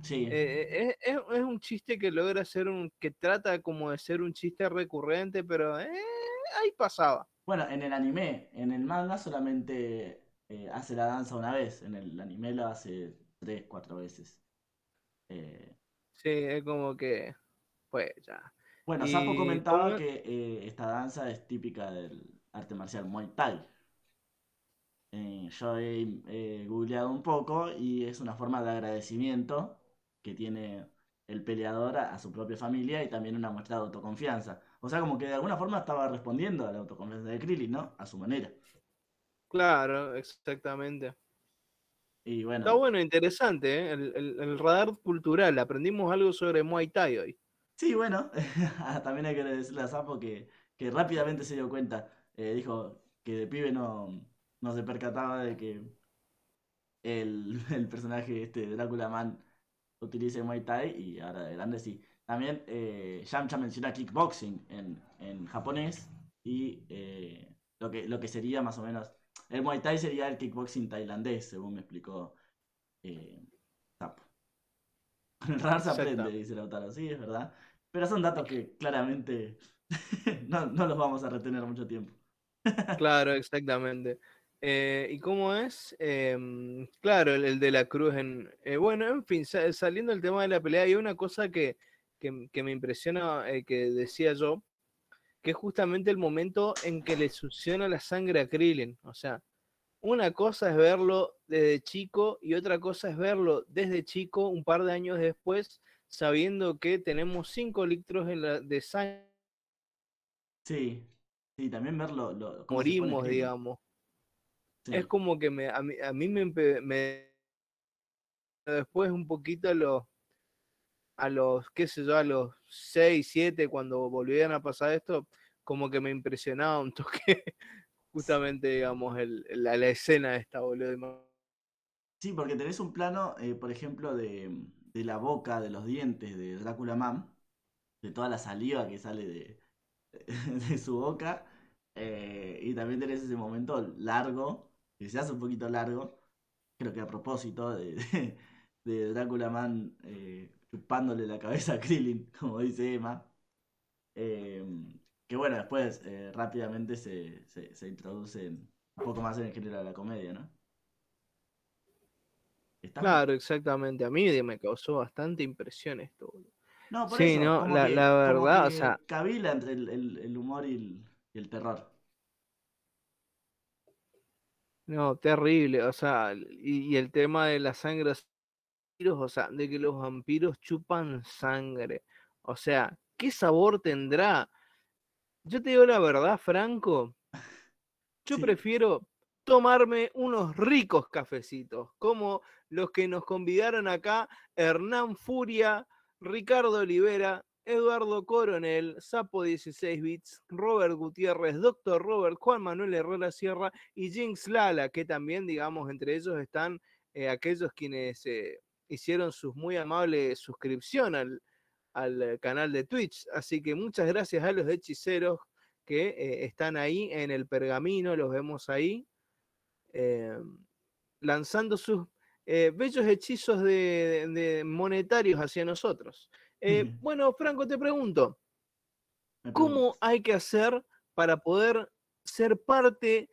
Sí. Eh, es, un chiste que logra ser un, que trata como de ser un chiste recurrente, pero eh, ahí pasaba. Bueno, en el anime, en el manga solamente eh, hace la danza una vez, en el anime lo hace tres, cuatro veces. Sí, es como que, pues ya. Bueno, Sapo comentaba que esta danza es típica del, arte marcial Muay Thai. Eh, yo he googleado un poco y es una forma de agradecimiento que tiene el peleador a, su propia familia y también una muestra de autoconfianza. O sea, como que de alguna forma estaba respondiendo a la autoconfianza de Krillin, ¿no? A su manera. Claro, exactamente. Y bueno. Está bueno, interesante, ¿eh? el, radar cultural. Aprendimos algo sobre Muay Thai hoy. Sí, bueno, también hay que decirle a Sapo que, que rápidamente se dio cuenta eh, dijo que de pibe no, no se percataba de que el, el personaje este Drácula Man utilice Muay Thai y ahora de grande sí. También eh, Yamcha menciona kickboxing en, en japonés y eh, lo que, lo que sería más o menos. El Muay Thai sería el kickboxing tailandés, según me explicó eh, Zap. Con el radar se aprende, dice Lautaro, sí, es verdad. Pero son datos que claramente no, no los vamos a retener mucho tiempo. claro, exactamente. Eh, ¿Y cómo es? Em, claro, el, de la cruz en... Eh, bueno, en fin, saliendo del tema de la pelea, hay una cosa que, que, me impresiona, eh, que decía yo, que es justamente el momento en que le succiona la sangre a Krillin. O sea, una cosa es verlo desde chico y otra cosa es verlo desde chico un par de años después, sabiendo que tenemos 5 litros de sangre. Sí, sí, también verlo. morimos, digamos. Es como que me, a, mí, a mí me, me, después un poquito los, a los, qué sé yo, a los 6, 7, cuando volvían a pasar esto, como que me impresionaba un toque, justamente, digamos, el, la, la, escena esta, boludo. Sí, porque tenés un plano, eh, por ejemplo, de, de, la boca, de los dientes de Drácula Man, de toda la saliva que sale de, de su boca, eh, y también tenés ese momento largo que se hace un poquito largo, creo que a propósito de, de, Drácula Man eh, chupándole la cabeza a Krillin, como dice Emma. Eh, que bueno, después eh, rápidamente se, se, introduce un poco más en el género de la comedia, ¿no? Claro, exactamente. A mí me causó bastante impresión esto. No, por sí, no, la, verdad, o sea. Cabila entre el, humor y el terror. No, terrible, o sea, y, el tema de la sangre, o sea, de que los vampiros chupan sangre, o sea, ¿qué sabor tendrá? Yo te digo la verdad, Franco, yo prefiero tomarme unos ricos cafecitos, como los que nos convidaron acá Hernán Furia, Ricardo Olivera Eduardo Coronel, Sapo 16 bits, Robert Gutiérrez, Doctor Robert, Juan Manuel Herrera Sierra y Jinx Lala, que también, digamos, entre ellos están eh, aquellos quienes eh, hicieron sus muy amables suscripción al, al, canal de Twitch. Así que muchas gracias a los hechiceros que eh, están ahí en el pergamino, los vemos ahí, lanzando sus bellos hechizos de monetarios hacia nosotros. Eh, bueno, Franco, te pregunto, ¿cómo hay que hacer para poder ser parte,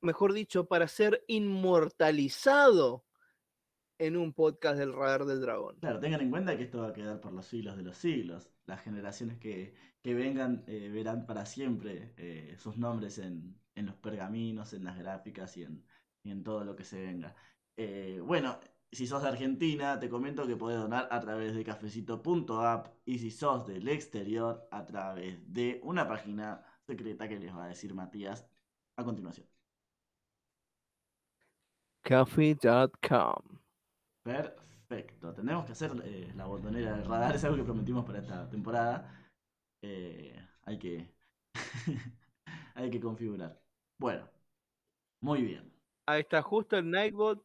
mejor dicho, para ser inmortalizado en un podcast del Radar del Dragón? Claro, tengan en cuenta que esto va a quedar por los siglos de los siglos. Las generaciones que, vengan eh, verán para siempre eh, sus nombres en, los pergaminos, en las gráficas y en, y en todo lo que se venga. bueno, si sos de Argentina, te comento que podés donar a través de cafecito.app y si sos del exterior, a través de una página secreta que les va a decir Matías a continuación. Coffee.com. Perfecto. Tenemos que hacer eh, la botonera del radar, es algo que prometimos para esta temporada. Eh, hay que. hay que configurar. Bueno, muy bien. Ahí está justo el Nightbot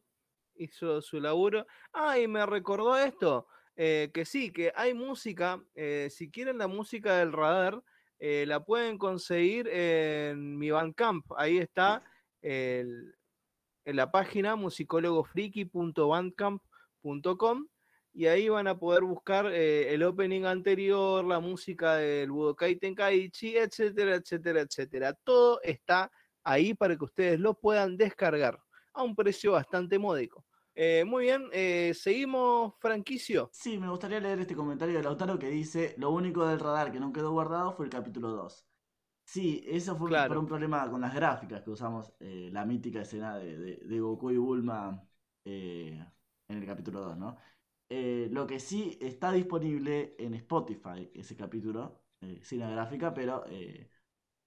hizo su laburo. Ah, y me recordó esto, eh, que sí, que hay música, si quieren la música del radar, la pueden conseguir en mi Bandcamp. Ahí está en la página musicólogofriki.bandcamp.com y ahí van a poder buscar el opening anterior, la música del Budokai Tenkaichi, etcétera, etcétera, etcétera. Todo está ahí para que ustedes lo puedan descargar a un precio bastante módico. Eh, muy bien, eh, seguimos, franquicio. Sí, me gustaría leer este comentario de Lautaro que dice: Lo único del radar que no quedó guardado fue el capítulo 2. Sí, eso fue por un problema con las gráficas que usamos eh, la mítica escena de, Goku y Bulma en el capítulo 2, ¿no? lo que sí está disponible en Spotify, ese capítulo, sin la gráfica, pero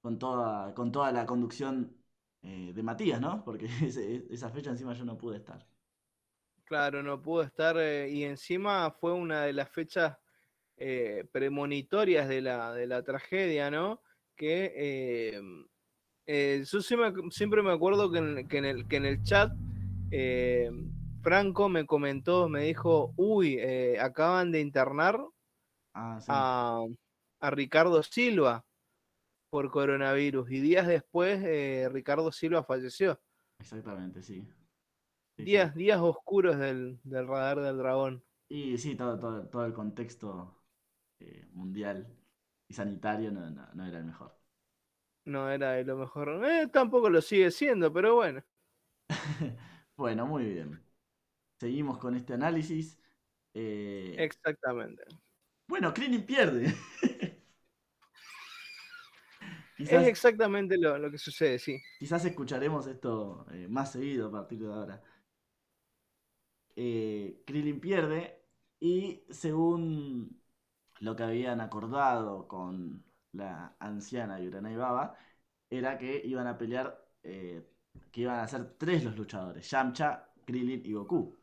con, toda, con toda la conducción de Matías, ¿no? Porque esa fecha encima yo no pude estar. Claro, no pudo estar eh, y encima fue una de las fechas eh, premonitorias de la, de la tragedia, ¿no? Que eh, yo siempre, me acuerdo que en, el, que en el chat Franco me comentó, me dijo, uy, acaban de internar ah, a, a, Ricardo Silva. por coronavirus. Y días después, eh, Ricardo Silva falleció. Exactamente, sí. días, días oscuros del, radar del dragón. Y sí, todo, todo, el contexto eh, mundial y sanitario no, no, era el mejor. No era lo mejor. Eh, tampoco lo sigue siendo, pero bueno. bueno, muy bien. Seguimos con este análisis. Exactamente. Bueno, Krillin pierde. Es exactamente lo, que sucede, sí. Quizás escucharemos esto eh, más seguido a partir de ahora. Eh, Krillin pierde y según lo que habían acordado con la anciana Yuranai Baba, era que iban a pelear, eh, que iban a ser tres los luchadores, Yamcha, Krillin y Goku.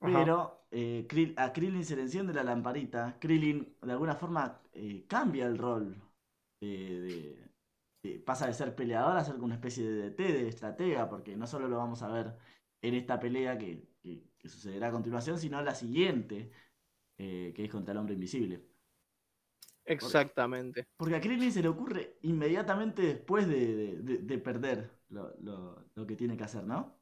Pero eh, a Krillin se le enciende la lamparita. Krillin de alguna forma eh, cambia el rol. pasa de ser peleador a ser una especie de DT, de estratega, porque no solo lo vamos a ver en esta pelea que, sucederá a continuación, sino la siguiente, eh, que es contra el hombre invisible. Exactamente. Porque, a Krillin se le ocurre inmediatamente después de, perder lo que tiene que hacer, ¿no?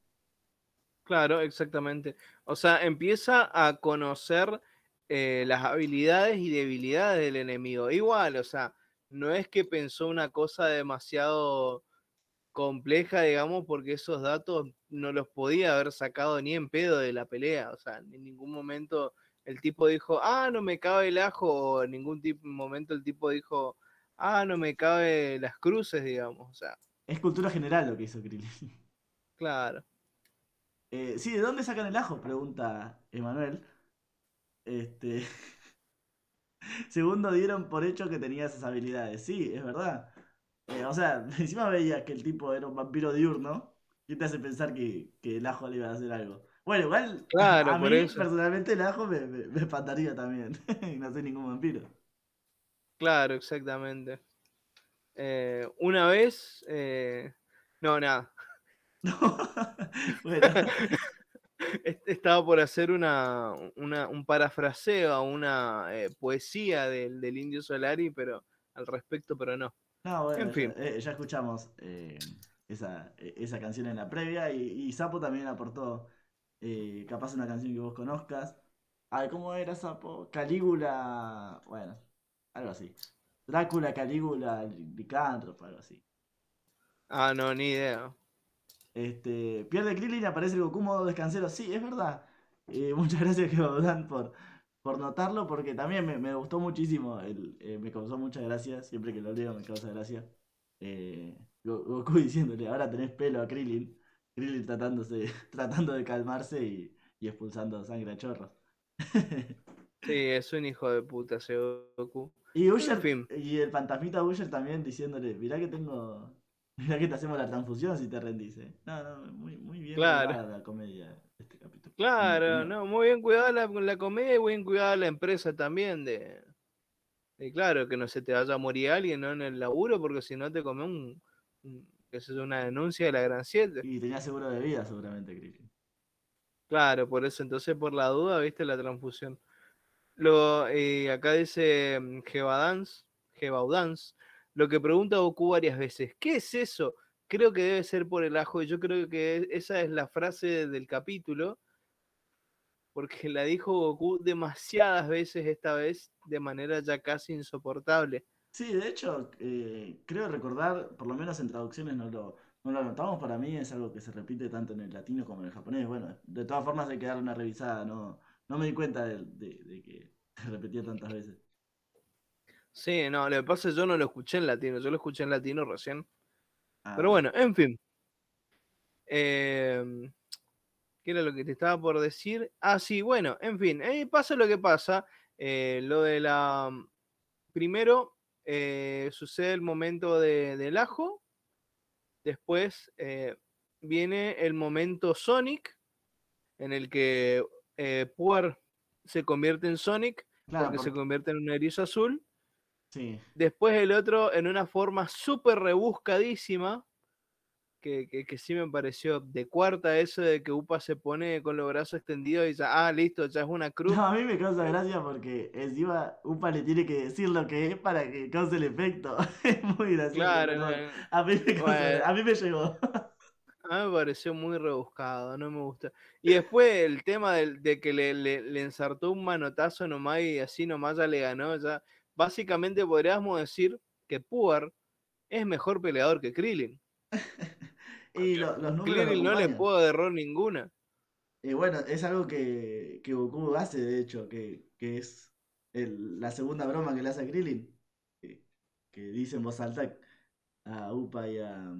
Claro, exactamente. O sea, empieza a conocer eh, las habilidades y debilidades del enemigo. Igual, o sea, no es que pensó una cosa demasiado compleja, digamos, porque esos datos no los podía haber sacado ni en pedo de la pelea. O sea, en ningún momento el tipo dijo, ah, no me cabe el ajo, o en ningún momento el tipo dijo, ah, no me cabe las cruces, digamos. O sea. Es cultura general lo que hizo Krillin. Claro. Eh, sí, ¿de dónde sacan el ajo? Pregunta Emanuel. Este. Segundo, dieron por hecho que tenía esas habilidades. Sí, es verdad. Eh, o sea, encima veía que el tipo era un vampiro diurno. ¿Qué te hace pensar que, el ajo le iba a hacer algo? Bueno, igual a mí personalmente el ajo me, me, espantaría también. y no soy ningún vampiro. Claro, exactamente. Eh, una vez. no, nada. Estaba por hacer una, un parafraseo a una eh, poesía del, Indio Solari, pero al respecto, pero no. en fin. Ya, eh, escuchamos eh, esa, esa, canción en la previa y, Sapo también aportó capaz una canción que vos conozcas. Ay, ¿cómo era Sapo? Calígula. Bueno, algo así. Drácula, Calígula, Licántropo, algo así. Ah, no, ni idea. Este, pierde Krillin aparece Goku modo descansero. Sí, es verdad. Eh, muchas gracias, Geodan, por, por notarlo, porque también me, gustó muchísimo. El, eh, me causó muchas gracias. Siempre que lo leo me causa gracia. Eh, Goku diciéndole, ahora tenés pelo a Krillin. Krillin tratándose, tratando de calmarse y, expulsando sangre a chorros. sí, es un hijo de puta ese Goku. Y, y el fantasmita Usher también diciéndole, mirá que tengo Mira que te hacemos la transfusión si te rendís. No, no, muy, muy bien claro. la comedia este capítulo. Claro, no, muy bien cuidada la, la comedia y muy bien cuidada la empresa también de, claro, que no se te vaya a morir alguien ¿no? en el laburo, porque si no te come un, que es una denuncia de la Gran 7. Y tenía seguro de vida seguramente, Cristian. Claro, por eso, entonces por la duda, viste la transfusión. Lo, eh, acá dice Gebaudans, mm, Gebaudans, lo que pregunta Goku varias veces, ¿qué es eso? Creo que debe ser por el ajo, y yo creo que esa es la frase del capítulo, porque la dijo Goku demasiadas veces esta vez de manera ya casi insoportable. Sí, de hecho, eh, creo recordar, por lo menos en traducciones no lo, no lo notamos, para mí es algo que se repite tanto en el latino como en el japonés. Bueno, de todas formas hay que darle una revisada, no, no me di cuenta de, de que se repetía tantas veces. Sí, no, lo que pasa es que yo no lo escuché en latino, yo lo escuché en latino recién. Pero ah. bueno, en fin. Em, ¿Qué era lo que te estaba por decir? Ah, sí, bueno, en fin, eh, pasa lo que pasa. Eh, lo de la. Primero eh, sucede el momento del ajo. Después viene el momento Sonic, en el que Puer se convierte en Sonic, porque se convierte en un erizo azul. Después el otro en una forma súper rebuscadísima, que, que, que, sí me pareció de cuarta eso de que Upa se pone con los brazos extendidos y ya, ah, listo, ya es una cruz. No, a mí me causa gracia porque encima Upa le tiene que decir lo que es para que cause el efecto. es muy gracioso. Claro, no, a, mí me bueno, a mí me llegó. A mí me pareció muy rebuscado, no me gusta. Y después el tema de, de que le, le, le, ensartó un manotazo nomás y así nomás ya le ganó. Ya. Básicamente podríamos decir que Puar es mejor peleador que Krillin. y lo, los números no le puedo error ninguna. Y bueno, es algo que, que Goku hace, de hecho, que, que es el, la segunda broma que le hace a Krillin. Que, que dice en voz alta a Upa y a,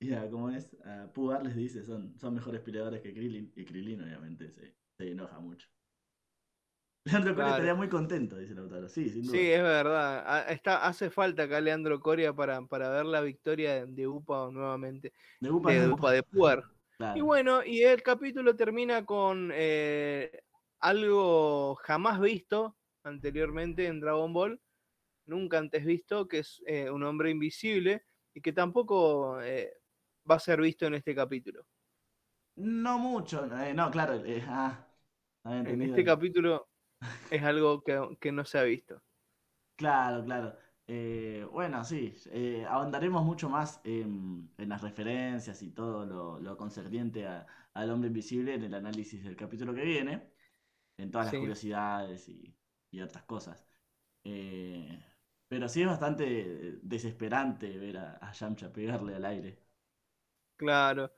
y a, ¿cómo es? A Puar les dice, son, son mejores peleadores que Krillin. Y Krillin obviamente se, se enoja mucho. Leandro Coria estaría muy contento, dice Lautaro. Sí, sin duda. Sí, es verdad. Está, hace falta acá Leandro Coria para, para ver la victoria de UPA nuevamente. De UPA de, de, UPA, de. Claro. Y bueno, y el capítulo termina con eh, algo jamás visto anteriormente en Dragon Ball, nunca antes visto, que es eh, un hombre invisible y que tampoco eh, va a ser visto en este capítulo. No mucho, eh, no, claro. ah, en este capítulo es algo que, que, no se ha visto. Claro, claro. Eh, bueno, sí, eh, ahondaremos mucho más en, en, las referencias y todo lo, lo concerniente a, al hombre invisible en el análisis del capítulo que viene, en todas las Sí. curiosidades y, y otras cosas. Eh, pero sí es bastante desesperante ver a, a Yamcha pegarle al aire. Claro.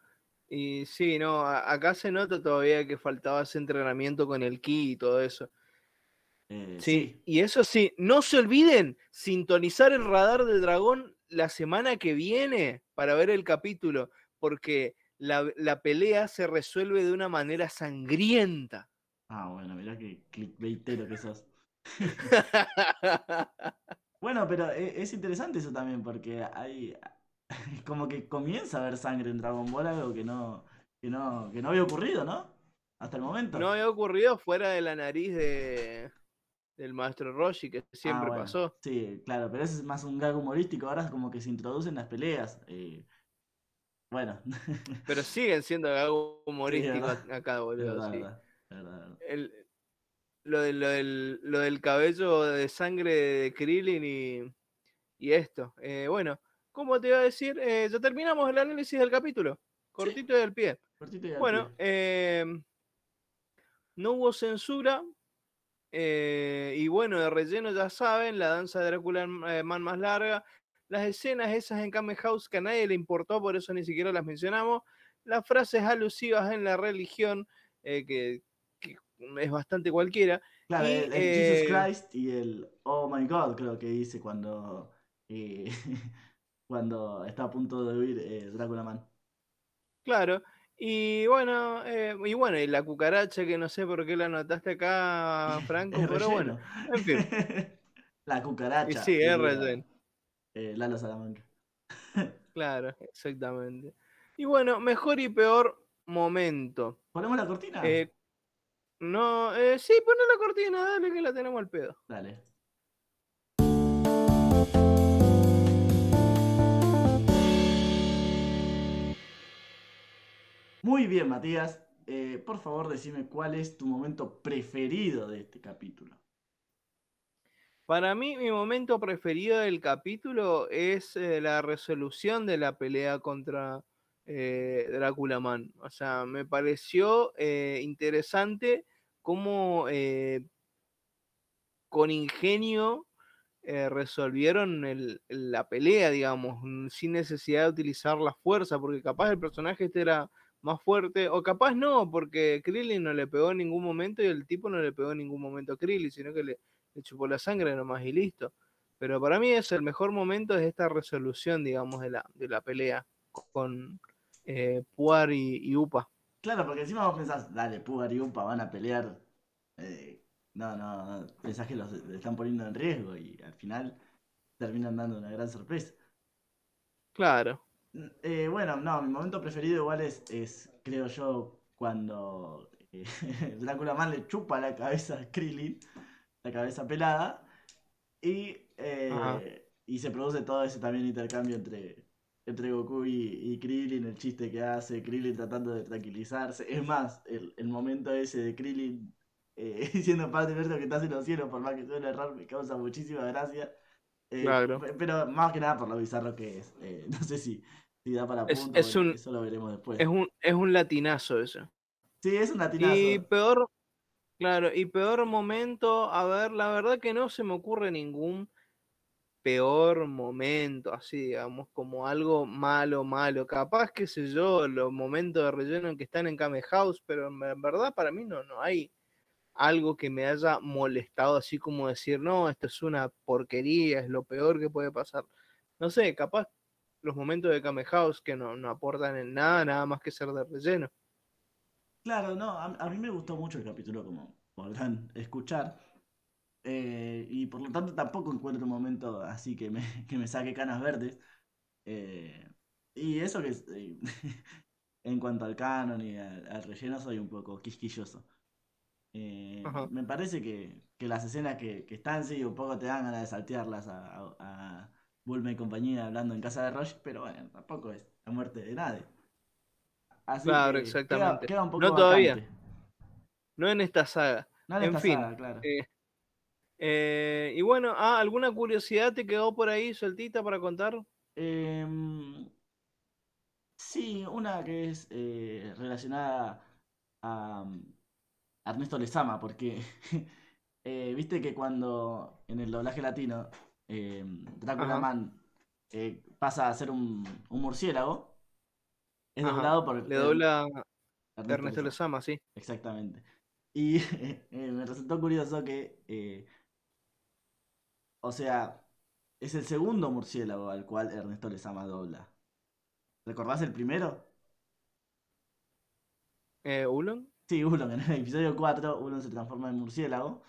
Y sí, no, acá se nota todavía que faltaba ese entrenamiento con el ki y todo eso. Eh, Sí, y eso sí, no se olviden sintonizar el radar del dragón la semana que viene para ver el capítulo, porque la, la pelea se resuelve de una manera sangrienta. Ah, bueno, mirá que clickbaitero que sos. Bueno, pero e- es interesante eso también, porque hay como que comienza a haber sangre en Dragon Ball, algo que no, que no, que no había ocurrido, ¿no? Hasta el momento. No había ocurrido fuera de la nariz de, del maestro Roshi, que Ah, siempre bueno, pasó. Sí, claro, pero ese es más un gag humorístico, ahora es como que se introducen las peleas. eh, bueno, Pero siguen siendo algo humorístico acá, boludo. verdad, sí. verdad, verdad, verdad. El, lo, del, lo, del, lo del cabello de sangre de Krillin y, y esto. Eh, bueno, ¿cómo te iba a decir? Eh, ya terminamos el análisis del capítulo. Cortito y del pie. Cortito y al Bueno, pie. eh, no hubo censura. Eh, y bueno, de relleno ya saben, la danza de Drácula eh, Man más larga. Las escenas esas en Kame House que a nadie le importó, por eso ni siquiera las mencionamos. Las frases alusivas en la religión, eh, que, que es bastante cualquiera. Claro, y, el, el Jesus Christ y el Oh my God, creo que dice cuando, cuando está a punto de huir Drácula Man. Claro. Y bueno, eh, y bueno, y la cucaracha que no sé por qué la anotaste acá, Franco, pero bueno, en fin. La Y cucaracha. sí, es relleno. eh, Lalo Salamanca. Claro, exactamente. Y bueno, mejor y peor momento. ¿Ponemos la cortina? Eh, no, eh, sí, poné la cortina, dale que la tenemos al pedo. Dale. Muy bien, Matías. Eh, por favor, decime cuál es tu momento preferido de este capítulo. Para mí, mi momento preferido del capítulo es eh, la resolución de la pelea contra eh, Drácula Man. O sea, me pareció interesante cómo con ingenio resolvieron la pelea, digamos, sin necesidad de utilizar la fuerza, porque capaz el personaje este era más fuerte, o capaz no, porque Krillin no le pegó en ningún momento y el tipo no le pegó en ningún momento a Krillin, sino que le, le chupó la sangre nomás y listo. Pero para mí es el mejor momento de esta resolución, digamos, de la, de la pelea con eh, Puar y, y Upa. Claro, porque encima vos pensás, dale, Pugar y Umpa van a pelear. Eh, no, no, no, pensás que los están poniendo en riesgo y al final terminan dando una gran sorpresa. Claro. Eh, bueno, no, mi momento preferido igual es, es creo yo, cuando eh, Drácula Man le chupa la cabeza a Krillin, la cabeza pelada, y, eh, y se produce todo ese también intercambio entre, entre Goku y, y Krillin, el chiste que hace, Krillin tratando de tranquilizarse. Es más, el, el momento ese de Krillin eh, diciendo Padre nuestro que estás en los cielos, por más que suene error, me causa muchísima gracia. Eh, Claro. pe- Pero más que nada por lo bizarro que es. Eh, no sé si, si da para Es- punto, es un- eso lo veremos después. Es un, es un latinazo eso. Sí, es un latinazo. Y peor, claro, y peor momento, a ver, la verdad que no se me ocurre ningún peor momento, así digamos, como algo malo, malo. Capaz, qué sé yo, los momentos de relleno en que están en Kame House, pero en en verdad para mí no, no hay algo que me haya molestado, así como decir, no, esto es una porquería, es lo peor que puede pasar. No sé, capaz los momentos de Kame House que no, no aportan en nada, nada más que ser de relleno. Claro, no, a, a mí me gustó mucho el capítulo, como podrán escuchar. Eh, y por lo tanto tampoco encuentro un momento así que me, que me saque canas verdes. Eh, y eso que eh, en cuanto al canon y al, al relleno soy un poco quisquilloso. Eh, me parece que, que las escenas que, que están, sí, un poco te dan ganas de saltearlas a, a, a Bulma y compañía hablando en casa de Roche, pero bueno, tampoco es la muerte de nadie. Así Claro, que exactamente. Queda, queda un poco No todavía. vacante. No en esta saga. No en En esta fin, saga, claro. Eh, eh, y bueno, ah, ¿alguna curiosidad te quedó por ahí sueltita para contar? Em, sí, una que es relacionada a Ernesto Lezama, porque eh, viste que cuando en el doblaje latino em, Drácula Ajá. Man eh, pasa a ser un, un murciélago, es Ajá, doblado por Le dobla Ernesto Ernesto Lezama. Sí. Exactamente. Y eh, me resultó curioso que, eh, o sea, es el segundo murciélago al cual Ernesto Lezama dobla. ¿Recordás el primero? Eh, ¿Ulon? Sí, Ulon, en el episodio 4, Ulon se transforma en murciélago.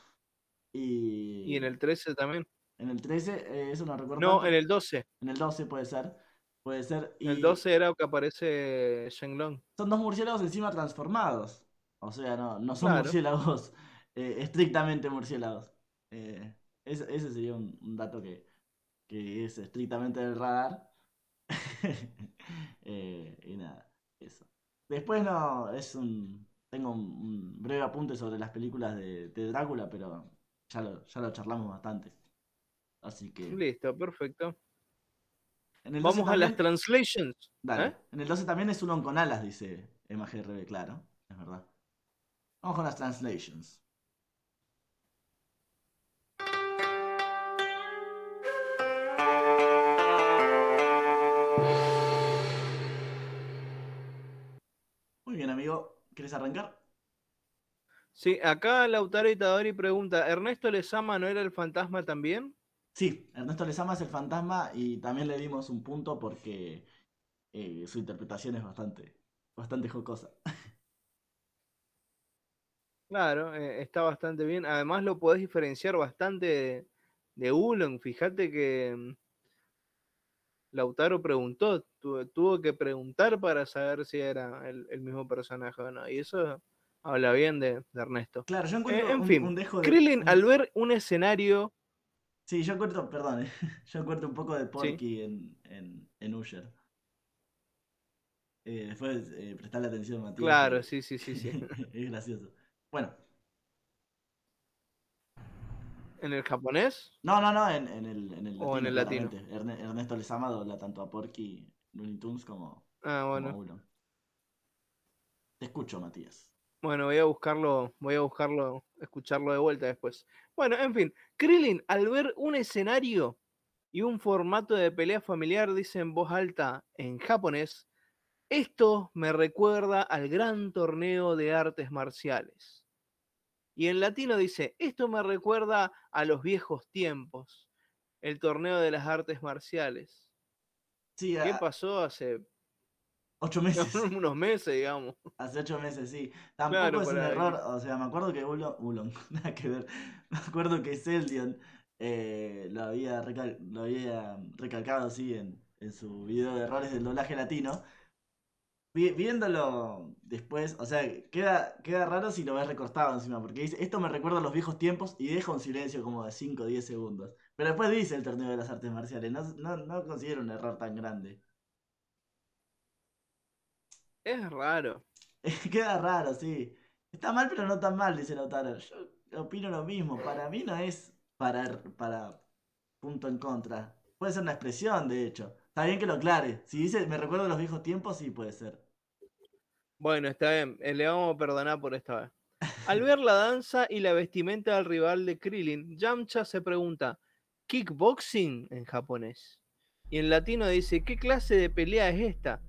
Y, Y en el 13 también. en el 13, eh, eso no recuerdo. No, cuánto. en el 12. En el 12 puede ser. Puede ser. En el y 12 era que aparece Shenlong. Son dos murciélagos encima transformados. O sea, no, no son Claro. murciélagos eh, estrictamente murciélagos. Eh, ese, ese sería un, un dato que, que es estrictamente del radar. Y nada, eso. Después no, es un. Tengo un, breve apunte sobre las películas de, de Drácula, pero ya lo, ya lo charlamos bastante. Así que. Listo, perfecto. En el 12 Vamos a las translations. Dale. ¿eh? En el 12 también es uno con alas, dice MGRB, claro. Es verdad. Vamos con las translations. ¿Quieres arrancar? Sí, acá Lautaro Itadori pregunta, ¿Ernesto Lezama no era el fantasma también? Sí, Ernesto Lezama es el fantasma y también le dimos un punto porque eh, su interpretación es bastante, bastante jocosa. Claro, eh, está bastante bien. Además lo podés diferenciar bastante de, de Ulon. Fíjate que mm, Lautaro preguntó, tu- tuvo que preguntar para saber si era el, el mismo personaje o no. Y eso habla bien de, de Ernesto. Claro, yo Eh, encuentro en un, fin, un dejo de... Krillin, al ver un escenario, Sí, yo encuentro, perdón, eh, yo encuentro un poco de Porky en, en, en Usher. Eh, después eh, prestarle atención, Matías. claro, sí, sí, sí, sí. es gracioso. Bueno, ¿En el japonés? no, no, no, en, en el, en el latino. O en el latino. Ernesto Lezama dobla tanto a Porky, Looney Tunes como, Ah, como bueno. Te escucho, Matías. Bueno, voy a buscarlo, voy a buscarlo, escucharlo de vuelta después. Bueno, en fin, Krillin, al ver un escenario y un formato de pelea familiar, dice en voz alta en japonés, esto me recuerda al gran torneo de artes marciales. Y en latino dice, esto me recuerda a los viejos tiempos, el torneo de las artes marciales. Sí, ¿Qué a- pasó hace ocho meses. unos meses, digamos? Hace ocho meses, sí. Tampoco Claro, es un ahí. error. O sea, me acuerdo que Ulon, Ulon, nada que ver. Me acuerdo que Celdion eh, lo, había recal- lo había recalcado así en, en su video de errores del doblaje latino. Vi- viéndolo después, o sea, queda, queda raro si lo ves recortado encima, porque dice, esto me recuerda a los viejos tiempos y deja un silencio como de 5 o 10 segundos. Pero después dice el torneo de las artes marciales, no, no, no considero un error tan grande. Es raro. Queda raro, sí. Está mal, pero no tan mal, dice Lautaro. Yo opino lo mismo. Para mí no es para, para punto en contra. Puede ser una expresión, de hecho. Está bien que lo aclare. Si dice, me recuerdo de los viejos tiempos, sí puede ser. Bueno, está bien. Eh, le vamos a perdonar por esta vez. Al ver la danza y la vestimenta del rival de Krillin, Yamcha se pregunta, ¿kickboxing en japonés? Y en latino dice, ¿qué clase de pelea es esta?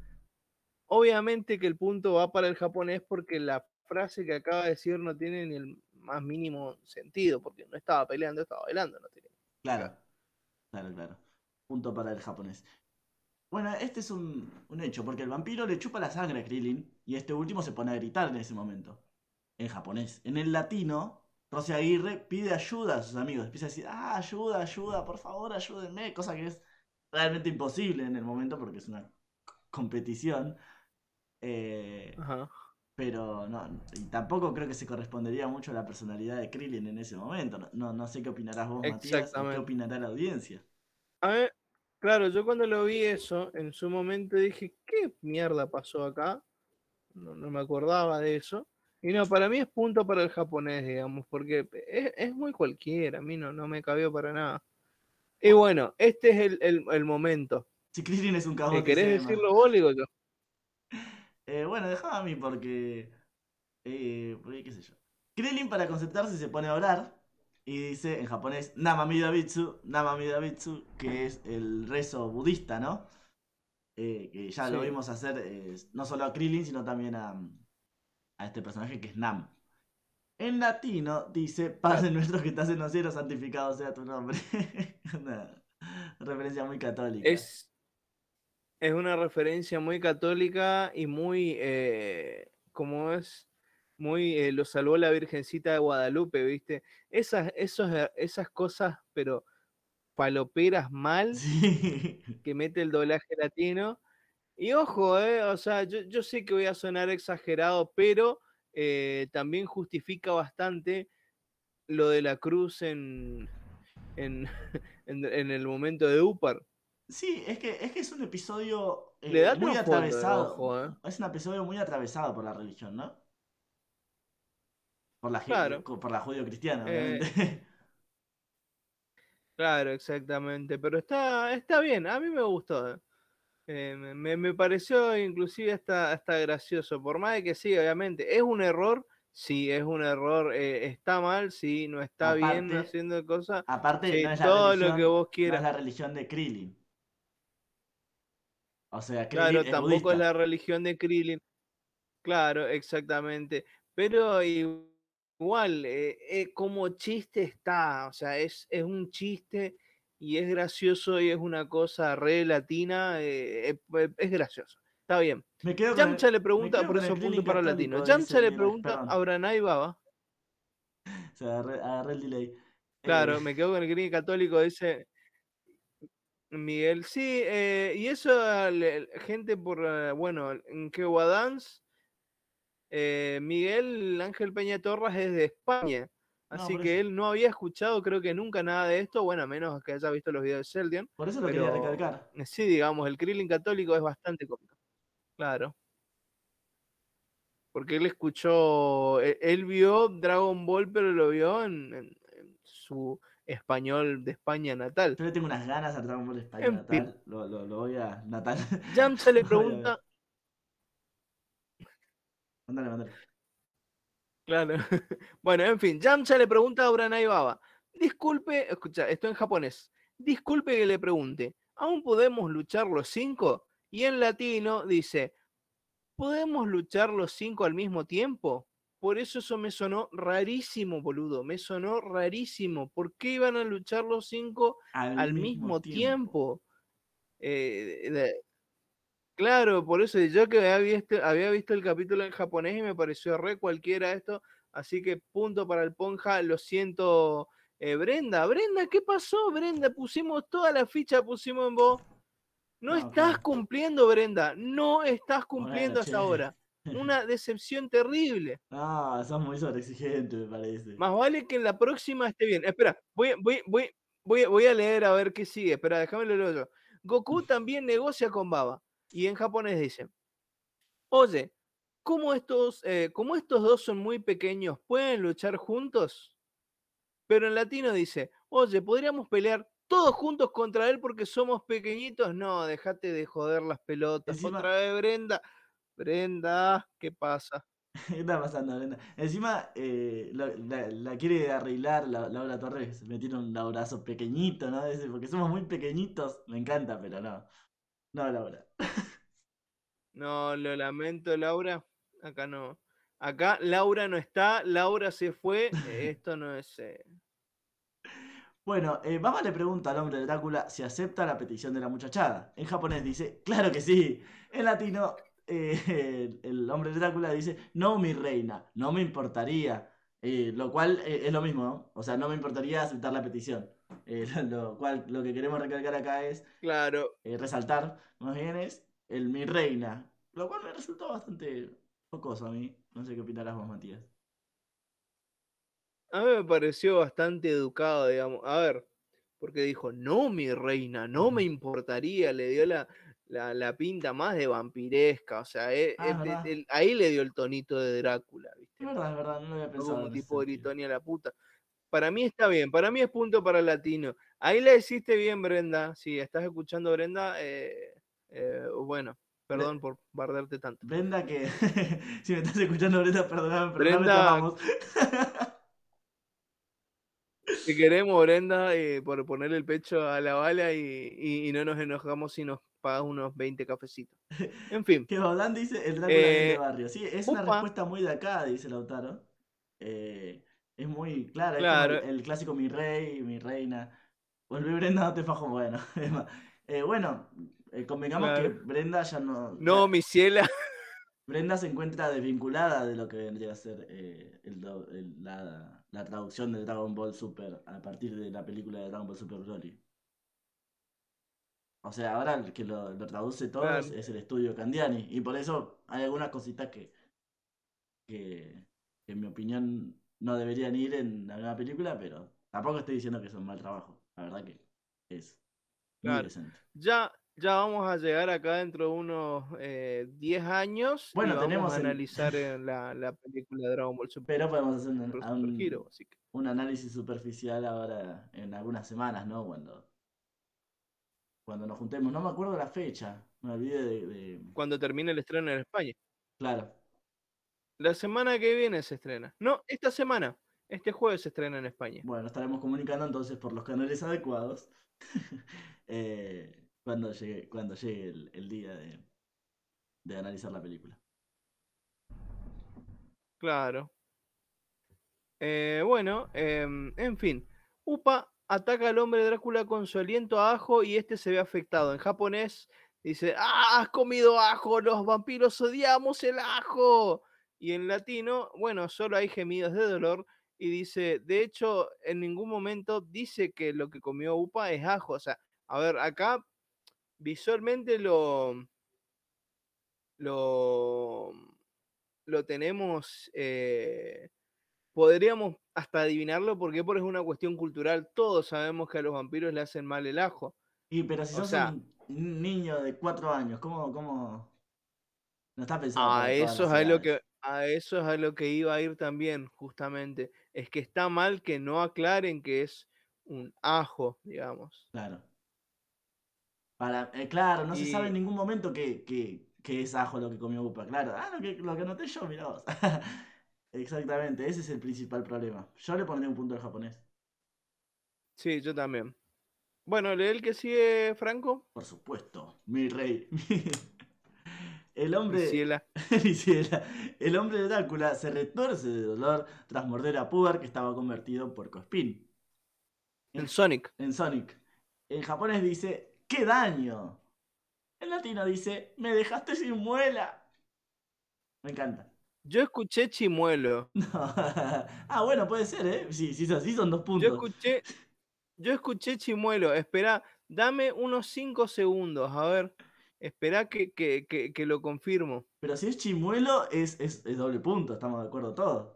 Obviamente que el punto va para el japonés porque la frase que acaba de decir no tiene ni el más mínimo sentido, porque no estaba peleando, estaba bailando. No Claro, claro, claro. Punto para el japonés. Bueno, este es un, un, hecho, porque el vampiro le chupa la sangre a Krillin y este último se pone a gritar en ese momento en japonés. En el latino, Rosy Aguirre pide ayuda a sus amigos. Empieza a decir, ah, ayuda, ayuda, por favor, ayúdenme. Cosa que es realmente imposible en el momento porque es una competición. Eh, pero no, y tampoco creo que se correspondería mucho a la personalidad de Krillin en ese momento. No, no sé qué opinarás vos, Matías, qué opinará la audiencia. A ver, claro, yo cuando lo vi eso, en su momento dije, ¿qué mierda pasó acá? No, no me acordaba de eso. Y no, para mí es punto para el japonés, digamos, porque es, muy cualquiera, a mí no, no me cabió para nada. Y bueno, este es el, momento. Si Krillin es un cabrón. ¿Querés decirlo vos, digo yo? Eh, bueno, déjame a mí porque, eh, porque. qué sé yo. Krillin para concentrarse se pone a orar y dice en japonés Namamidabitsu, Namamidabitsu, que es el rezo budista, ¿no? Eh, que ya lo vimos hacer no solo a Krillin, sino también a, a este personaje que es Nam. En latino dice, Padre nuestro que estás en los cielos, santificado sea tu nombre. una referencia muy católica. Es, es una referencia muy católica y muy, eh, como es, muy, eh, lo salvó la Virgencita de Guadalupe, ¿viste? Esas, esos, esas cosas, pero paloperas mal, que mete el doblaje latino y ojo, eh, o sea, yo, sé que voy a sonar exagerado, pero eh, también justifica bastante lo de la cruz en, en, el momento de Upar. Sí, es que es, que es un episodio eh, muy atravesado. Es un episodio muy atravesado por la religión, ¿no? Por la, claro. por la judío-cristiana, obviamente. Claro, exactamente. Pero está, está bien, a mí me gustó. Eh, me, pareció inclusive hasta, hasta gracioso, por más de que sí, obviamente, es un error, sí, es un error, eh, está mal, sí, no está bien haciendo cosas. Aparte, todo lo que vos quieras. No es la religión de Krillin. O sea, Krillin Claro, tampoco es la religión de Krillin. Claro, exactamente. Pero igual, eh, como chiste está, o sea, es, es un chiste y es gracioso y es una cosa re latina, eh, eh, eh, es gracioso. Está bien. Yamcha le pregunta, por eso punto para latino. Yamcha le pregunta a Branay Baba. Se agarré, el delay. Claro, me quedo con el gringo católico, dice Miguel. Sí, y eso, gente por, bueno, en Kewadans, Miguel Ángel Peña Torres es de España. Así que él no había escuchado, creo que nunca nada de esto, bueno, a menos que haya visto los videos de Seldian. Por eso lo quería recalcar. Eh, sí, digamos, el Krillin católico es bastante cómico. Claro. Porque él escuchó, e, él, vio Dragon Ball, pero lo vio en, su español de España natal. Yo le tengo unas ganas a Dragon Ball de España natal. Lo, lo, lo, voy a. Natal. Jam se le pregunta. Mándale, mándale. Claro. Bueno, en fin, Yamcha le pregunta a Uranai Baba, disculpe, escucha, esto en japonés, disculpe que le pregunte, ¿aún podemos luchar los cinco? Y en latino dice, ¿podemos luchar los cinco al mismo tiempo? Por eso eso me sonó rarísimo, boludo, me sonó rarísimo. ¿Por qué iban a luchar los cinco al, mismo, tiempo? Eh, Claro, por eso yo que había visto, había visto el capítulo en japonés y me pareció re cualquiera esto, así que punto para el Ponja, lo siento, eh, Brenda, Brenda, ¿qué pasó, Brenda? Pusimos toda la ficha, pusimos en vos. No, estás cumpliendo, Brenda, no estás cumpliendo hasta ahora. Una decepción terrible. Ah, sos muy sobreexigente, me parece. Más vale que en la próxima esté bien. Espera, voy, voy, voy, voy, voy a leer a ver qué sigue. Espera, déjame leerlo yo. Goku también negocia con Baba. Y en japonés dicen, Oye, ¿cómo estos, eh, como estos dos son muy pequeños, ¿pueden luchar juntos? Pero en latino dice, oye, ¿podríamos pelear todos juntos contra él porque somos pequeñitos? No, déjate de joder las pelotas. Encima- Otra vez Brenda. Brenda, ¿qué pasa? ¿Qué está pasando, Brenda? Encima eh, la, la quiere arreglar la, Laura Torres. Me tiene un laurazo pequeñito, ¿no? Dice, porque somos muy pequeñitos. Me encanta, pero no. No, Laura. No, lo lamento, Laura. Acá no. Acá Laura no está, Laura se fue. eh, Esto no es. eh, Bueno, eh, Baba le pregunta al hombre de Drácula si acepta la petición de la muchachada. En japonés dice, claro que sí. En latino, eh, el, el hombre de Drácula dice, no, mi reina, no me importaría. Lo cual es lo mismo, ¿no? O sea, no me importaría aceptar la petición. Eh, lo cual lo que queremos recalcar acá es Claro, eh, resaltar, más bien es el mi reina. Lo cual me resultó bastante jocoso a mí. No sé qué opinarás vos, Matías. a mí me pareció bastante educado, digamos. A ver, porque dijo, no, mi reina, no me importaría. Le dio la, la, la pinta más de vampiresca. O sea, eh, Ah, ahí le dio el tonito de Drácula, ¿viste? Es verdad, es verdad, no lo había pensado. como un tipo sentido. gritón y a la puta. Para mí está bien, para mí es punto para el latino. Ahí la hiciste bien, Brenda. Si estás escuchando, Brenda, eh, eh, bueno, perdón por bardarte tanto. Brenda, que si me estás escuchando, Brenda, perdóname, pero no Brenda- amamos. Te queremos, Brenda, eh, por ponerle el pecho a la bala y, y- y no nos enojamos si nos pagas unos 20 cafecitos. En fin, Que Baudán dice el Drácula bien de Eh, barrio. Sí, es una respuesta muy de acá, dice Lautaro. Eh, es muy clara, Claro. es el, el clásico mi rey, mi reina. Volví Brenda, no te fajo bueno. Eh, bueno, eh, convengamos que. Brenda ya no. no, mi ciela. Brenda se encuentra desvinculada de lo que vendría a ser eh, el la, la traducción de Dragon Ball Super a partir de la película de Dragon Ball Super Broly. O sea, ahora el que lo, lo traduce todo es, es el estudio Candiani. Y por eso hay algunas cositas que, que, que en mi opinión no deberían ir en la nueva película, pero tampoco estoy diciendo que son mal trabajo. La verdad que es muy Claro. decente. Ya, ya vamos a llegar acá dentro de unos eh, 10 años. Bueno, y vamos tenemos a analizar eh, la, la película de Dragon Ball Super, Pero podemos hacer un, un- Hero, así que- un análisis superficial ahora en algunas semanas, ¿no? Cuando, cuando nos juntemos. No me acuerdo la fecha. Me olvidé de, de- cuando termine el estreno en España. Claro. La semana que viene se estrena. No, esta semana. Este jueves se estrena en España. Bueno, estaremos comunicando entonces por los canales adecuados eh, cuando llegue, cuando llegue el, el día de, de analizar la película. Claro. Eh, bueno, em, en fin. Upa ataca al hombre Drácula con su aliento a ajo y este se ve afectado. En japonés dice, ¡Ah, has comido ajo! Los vampiros odiamos el ajo. Y en latino, bueno, solo hay gemidos de dolor y dice, de hecho, en ningún momento dice que lo que comió Upa es ajo. O sea, a ver, acá visualmente lo, lo, lo tenemos, eh, podríamos hasta adivinarlo porque por es una cuestión cultural. Todos sabemos que a los vampiros le hacen mal el ajo. Y pero si O sos sea- un niño de cuatro años, ¿cómo, cómo no está pensado A para todas eso es lo que a eso es a lo que iba a ir también, justamente. Es que está mal que no aclaren que es un ajo, digamos. Claro. Para, eh, claro, no se sabe en ningún momento que, que, que es ajo lo que comió Upa, claro. Ah, lo que, lo que anoté yo, mirá vos. Exactamente, ese es el principal problema. Yo le pondría un punto al japonés, Sí, yo también. Bueno, lee el que sigue, Franco. por supuesto. Mi rey. El hombre. El hombre de Drácula se retuerce de dolor tras morder a Pugar que estaba convertido en puercoespín. En Sonic. En Sonic. En japonés dice, ¡qué daño! En latino dice, ¡me dejaste sin muela! Me encanta. Yo escuché chimuelo. No. ah, bueno, puede ser, ¿eh? Sí, sí, sí, son dos puntos. Yo escuché, yo escuché chimuelo. Espera, dame unos 5 segundos. A ver, espera que, que, que, que lo confirmo. Pero si es chimuelo, es, es, es doble punto, estamos de acuerdo todos.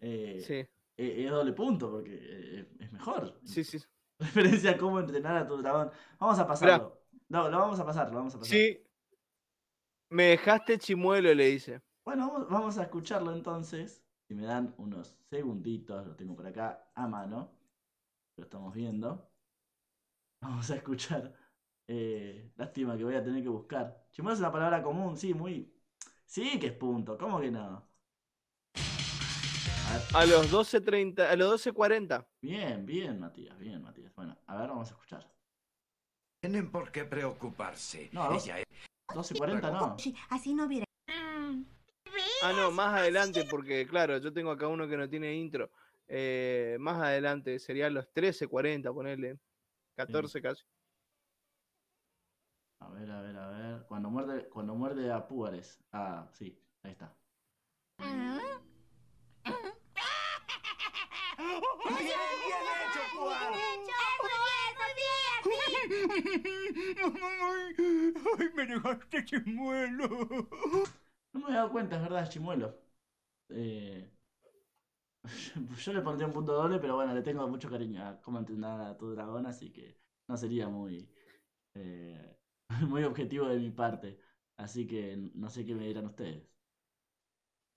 Eh, Sí, eh, es doble punto porque eh, es mejor. sí, sí. Referencia a cómo entrenar a tu dragón. Vamos a pasarlo. No, lo vamos a pasar, lo vamos a pasar. Sí, Me dejaste chimuelo, le dice. Bueno, vamos, vamos a escucharlo entonces. Si me dan unos segunditos, lo tengo por acá a mano. Lo estamos viendo. Vamos a escuchar. Eh, lástima que voy a tener que buscar. Chimuelo es una palabra común, sí, muy. Sí que es punto, ¿cómo que no? A los 12.30, a los 12.40. Bien, bien, Matías, bien, Matías. Bueno, a ver, vamos a escuchar. Tienen por qué preocuparse. No, Ella es 12.40 no. Así no hubiera. Ah, no, más adelante, porque claro, yo tengo acá uno que no tiene intro. Eh, más adelante serían los 13.40, ponerle. 14 casi. A ver, a ver, a ver. Cuando muerde, cuando muerde a Púares. Ah, sí, ahí está. ¡Ay, me dejaste chimuelo! No me había dado cuenta, es verdad, Chimuelo. Eh, Yo le pondría un punto doble, pero bueno, le tengo mucho cariño a cómo entrenar a tu dragón, así que no sería muy, eh, muy objetivo de mi parte. Así que no sé qué me dirán ustedes.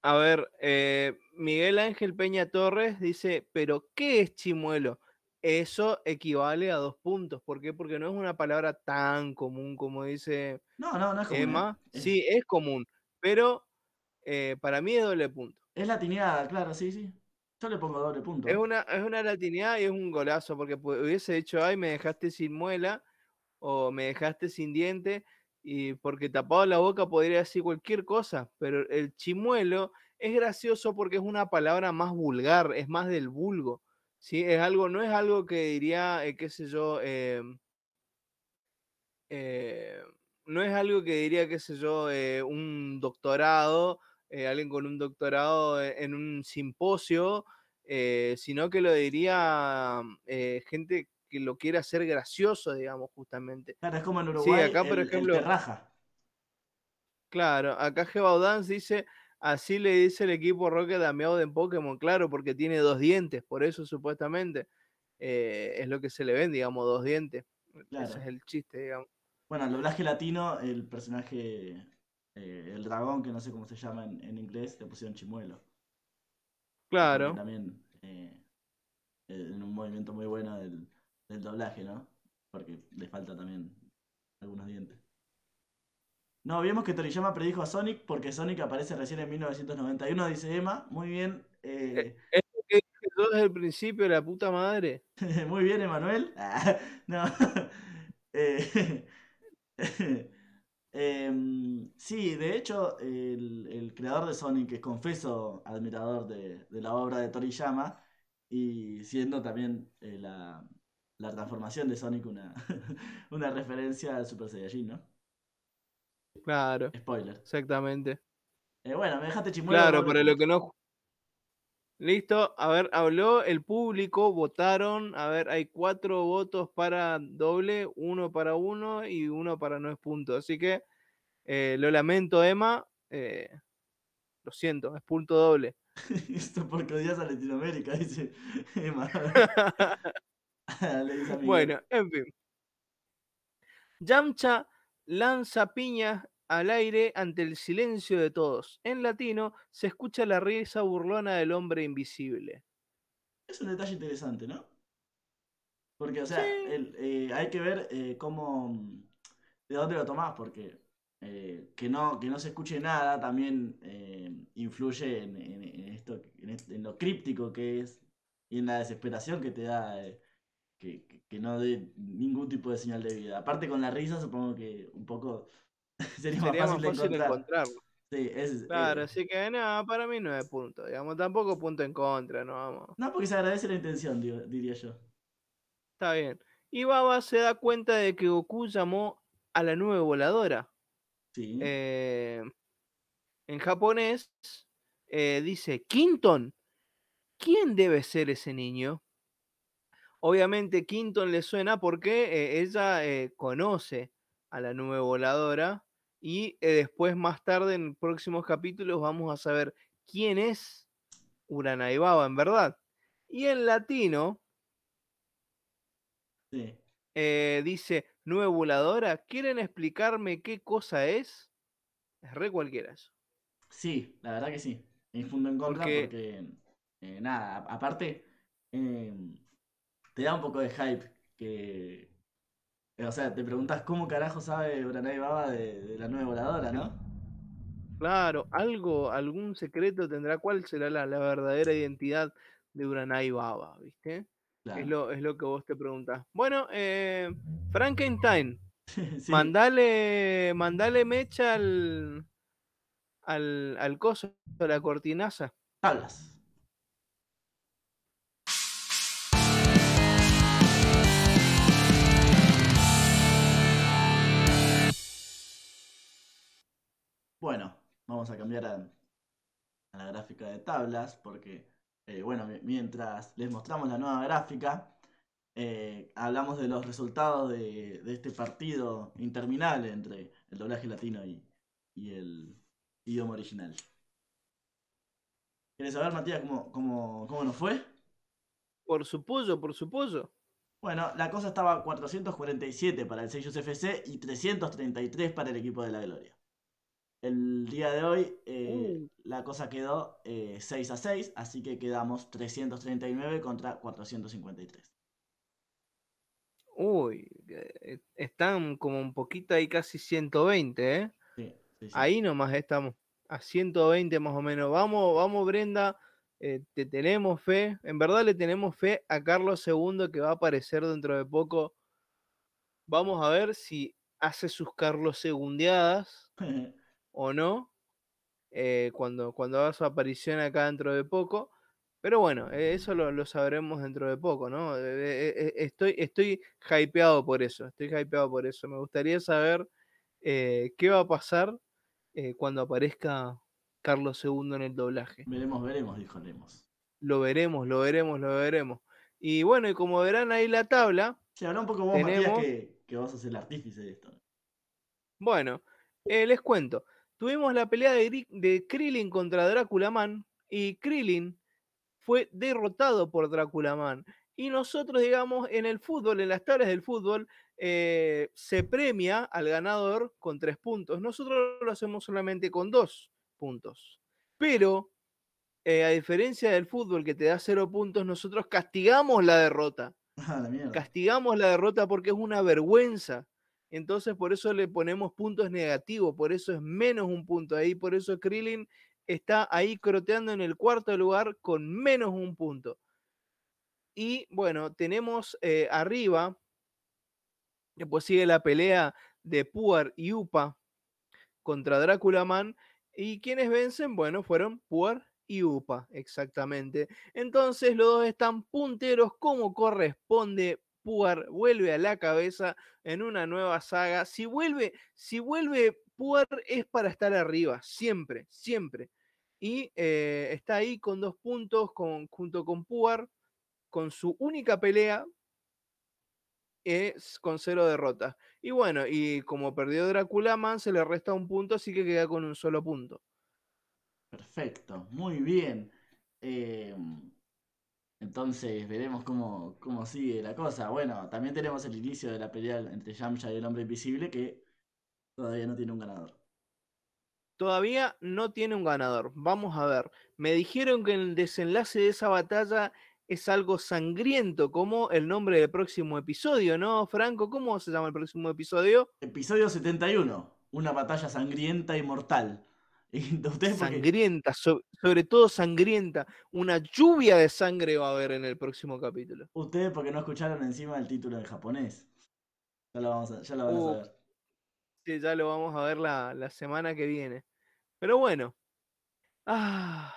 A ver, eh, Miguel Ángel Peña Torres dice, pero ¿qué es chimuelo? Eso equivale a dos puntos. ¿Por qué? Porque no es una palabra tan común como dice No, no, no es común, Emma. ¿eh? Es- Sí, es común, pero eh, para mí es doble punto. Es latineada, claro, sí, sí. Yo le pongo doble punto. Es una, es una latinidad y es un golazo, porque hubiese dicho, ay, me dejaste sin muela o me dejaste sin diente, y porque tapado la boca podría decir cualquier cosa, pero el chimuelo es gracioso porque es una palabra más vulgar, es más del vulgo, ¿sí? Es algo, no es algo que diría, eh, qué sé yo, em, eh, no es algo que diría, qué sé yo, eh, un doctorado, eh, alguien con un doctorado e- en un simposio, eh, sino que lo diría eh, gente que lo quiere hacer gracioso, digamos, justamente. Claro, es como en Uruguay, acá, por el- el ejemplo- raja. Claro, acá Gebaudans dice, así le dice el equipo Rocket a Meowth en Pokémon, claro, porque tiene dos dientes, por eso supuestamente eh, es lo que se le ven, digamos, dos dientes. Ese es el chiste, digamos. Bueno, el doblaje latino, el personaje, eh, el dragón, que no sé cómo se llama en, en inglés, le pusieron chimuelo. Claro, También eh, eh, en un movimiento muy bueno del, del doblaje, ¿no? Porque le falta también algunos dientes. No, vimos que Toriyama predijo a Sonic porque Sonic aparece recién en 1991, dice Emma. Muy bien. eh, es lo que dije yo desde el principio, la puta madre. Muy bien, Emanuel. No. Eh, em, sí, de hecho, el, el creador de Sonic es confeso admirador de, de la obra de Toriyama y siendo también eh, la, la transformación de Sonic una, una referencia al Super Saiyajin, ¿no? Claro, Spoiler. exactamente. Eh, bueno, me dejaste chimuelo. Claro, para lo que no. Listo, a ver, habló el público, votaron, a ver, hay cuatro votos para doble, uno para uno y uno para no es punto. Así que eh, lo lamento, Emma, eh, lo siento, es punto doble. Esto porque odias a Latinoamérica, dice Emma. Bueno, en fin. Yamcha lanza piñas al aire ante el silencio de todos. En latino se escucha la risa burlona del hombre invisible. Es un detalle interesante, ¿no? Porque, o sea, Sí. el- eh, hay que ver eh, cómo. mm, de dónde lo tomás, porque eh, que, no, que no se escuche nada también influye en, en- en esto, en, lo críptico que es y en la desesperación que te da que- que no dé ningún tipo de señal de vida. Aparte, con la risa, supongo que un poco sería, Sería más fácil, de encontrar. encontrarlo. Sí, es, Claro, eh, así que nada, para mí no es punto, digamos, tampoco punto en contra, no vamos. no, porque se agradece la intención, digo- diría yo. Está bien. Y Baba se da cuenta de que Goku llamó a la nube voladora. Sí. Eh, en japonés eh, dice, Quinton, ¿quién debe ser ese niño? Obviamente Quinton le suena porque ella conoce a la nube voladora y eh, después más tarde en próximos capítulos vamos a saber quién es Uranai Baba en verdad. Y en latino sí. eh, dice, nube voladora, ¿quieren explicarme qué cosa es? Es re cualquiera eso. Sí, la verdad que sí. Me infundo en contra Porque- porque, eh, nada, aparte, eh, te da un poco de hype que. Eh, O sea, te preguntas cómo carajo sabe Uranai Baba de, de la nueva voladora, ¿no? Claro, algo, algún secreto tendrá. ¿Cuál será la, la verdadera identidad de Uranai Baba? ¿Viste? Claro. Es, lo, es lo que vos te preguntás. Bueno, eh, Frankenstein, Sí, mandale, mandale mecha al, al, al coso, a la cortinaza. tablas. Bueno, vamos a cambiar a, a la gráfica de tablas porque, eh, bueno, mi- mientras les mostramos la nueva gráfica, eh, hablamos de los resultados de, de este partido interminable entre el doblaje latino y, y el idioma original. ¿Quieres saber, Matías, cómo, cómo, cómo nos fue? Por su pollo, por su pollo. Bueno, la cosa estaba 447 para el Seiyus FC y 333 para el equipo de la Gloria. El día de hoy eh, la cosa quedó eh, 6 a 6, así que quedamos 339 contra 453. Uy, eh, están como un poquito ahí casi 120, ¿eh? Sí, sí, sí. Ahí nomás estamos, a 120 más o menos. Vamos, vamos Brenda, eh, te tenemos fe. En verdad le tenemos fe a Carlos II que va a aparecer dentro de poco. Vamos a ver si hace sus Carlos segundeadas o no. eh, cuando, cuando haga su aparición acá dentro de poco. Pero bueno, eh, eso lo, lo sabremos dentro de poco, ¿no? Eh, estoy, estoy hypeado por eso, estoy hypeado por eso. Me gustaría saber eh, qué va a pasar eh, cuando aparezca Carlos II en el doblaje. veremos, veremos, dijo Lemos. Lo veremos, lo veremos, lo veremos. Y bueno, y como verán ahí la tabla, Sí, habla un poco vos, Matías, Tenemos- que, que vos sos el artífice de esto. Bueno, eh, les cuento. Tuvimos la pelea de, de Krillin contra Drácula Man y Krillin fue derrotado por Drácula Man. Y nosotros, digamos, en el fútbol, en las tablas del fútbol, eh, se premia al ganador con tres puntos. Nosotros lo hacemos solamente con dos puntos. Pero, eh, a diferencia del fútbol que te da cero puntos, nosotros castigamos la derrota Ah, la castigamos la derrota porque es una vergüenza. Entonces por eso le ponemos puntos negativos, por eso es menos un punto ahí, por eso Krillin está ahí croteando en el cuarto lugar con menos un punto. Y bueno, tenemos eh, arriba, después sigue la pelea de Puar y Upa contra Drácula Man. ¿Y quienes vencen? Bueno, fueron Puar y Upa, exactamente. Entonces los dos están punteros como corresponde. Puar vuelve a la cabeza en una nueva saga. Si vuelve, si vuelve Puar es para estar arriba, siempre, siempre. Y eh, está ahí con dos puntos junto con Puar, con su única pelea es con cero derrotas. Y bueno, y como perdió Drácula Man, se le resta un punto, así que queda con un solo punto. Perfecto, muy bien. Eh, entonces veremos cómo, cómo sigue la cosa. Bueno, también tenemos el inicio de la pelea entre Yamcha y el hombre invisible que todavía no tiene un ganador. Todavía no tiene un ganador. Vamos a ver. Me dijeron que el desenlace de esa batalla es algo sangriento, como el nombre del próximo episodio, ¿no, Franco? ¿Cómo se llama el próximo episodio? Episodio 71, una batalla sangrienta y mortal. Ustedes Sangrienta, so- sobre todo sangrienta. Una lluvia de sangre va a haber en el próximo capítulo. ustedes porque no escucharon encima el título en japonés. Ya lo, vamos a, ya lo van a saber. Sí, ya lo vamos a ver la, la semana que viene. Pero bueno. Ah,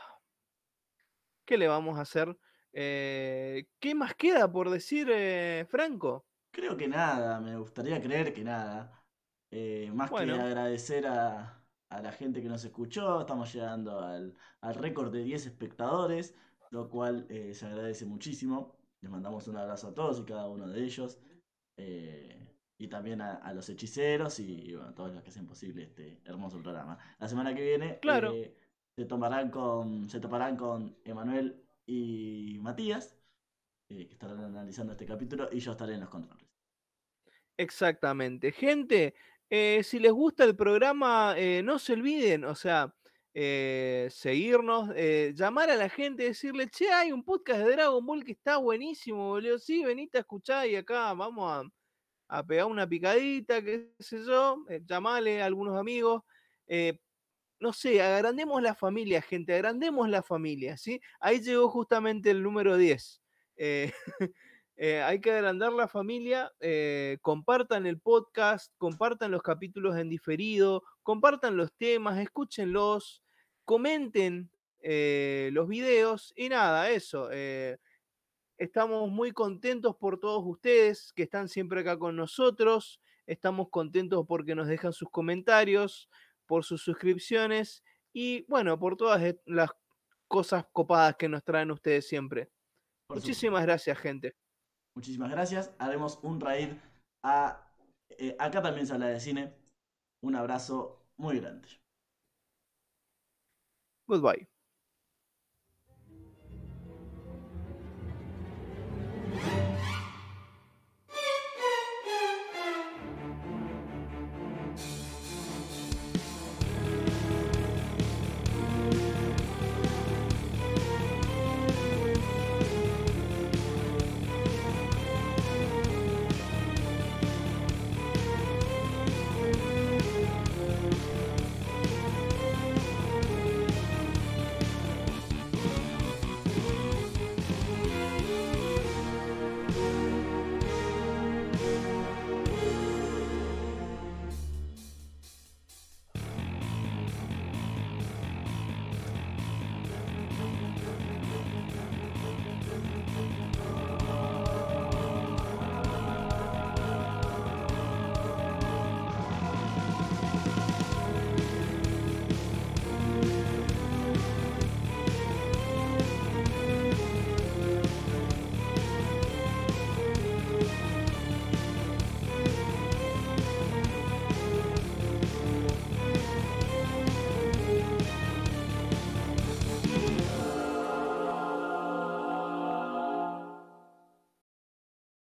¿Qué le vamos a hacer? Eh, ¿Qué más queda por decir, eh, Franco? Creo que nada, me gustaría creer que nada. Eh, más Bueno. que agradecer a, a la gente que nos escuchó, estamos llegando al, al récord de 10 espectadores, lo cual eh, se agradece muchísimo. Les mandamos un abrazo a todos y cada uno de ellos. eh, y también a, a los hechiceros y, y, bueno, a todos los que hacen posible este hermoso programa. La semana que viene Claro. eh, se tomarán con, se toparán con Emanuel y Matías, que estarán analizando este capítulo, y yo estaré en los controles. Exactamente. Gente, Eh, si les gusta el programa, eh, no se olviden, o sea, eh, seguirnos, llamar a la gente, decirle, che, hay un podcast de Dragon Ball que está buenísimo, boludo. Sí, venite a escuchar y acá vamos a, a pegar una picadita, qué sé yo, llamale a algunos amigos. no sé, agrandemos la familia, gente, agrandemos la familia, ¿sí? Ahí llegó justamente el número 10. Eh, hay que agrandar la familia, eh, compartan el podcast, compartan los capítulos en diferido, compartan los temas, escúchenlos, comenten eh, los videos y nada, eso. estamos muy contentos por todos ustedes que están siempre acá con nosotros. Estamos contentos porque nos dejan sus comentarios, por sus suscripciones y bueno, por todas e- las cosas copadas que nos traen ustedes siempre. Muchísimas gracias, gente. Muchísimas gracias. Haremos un raid a. eh, acá también se habla de cine. Un abrazo muy grande. Goodbye.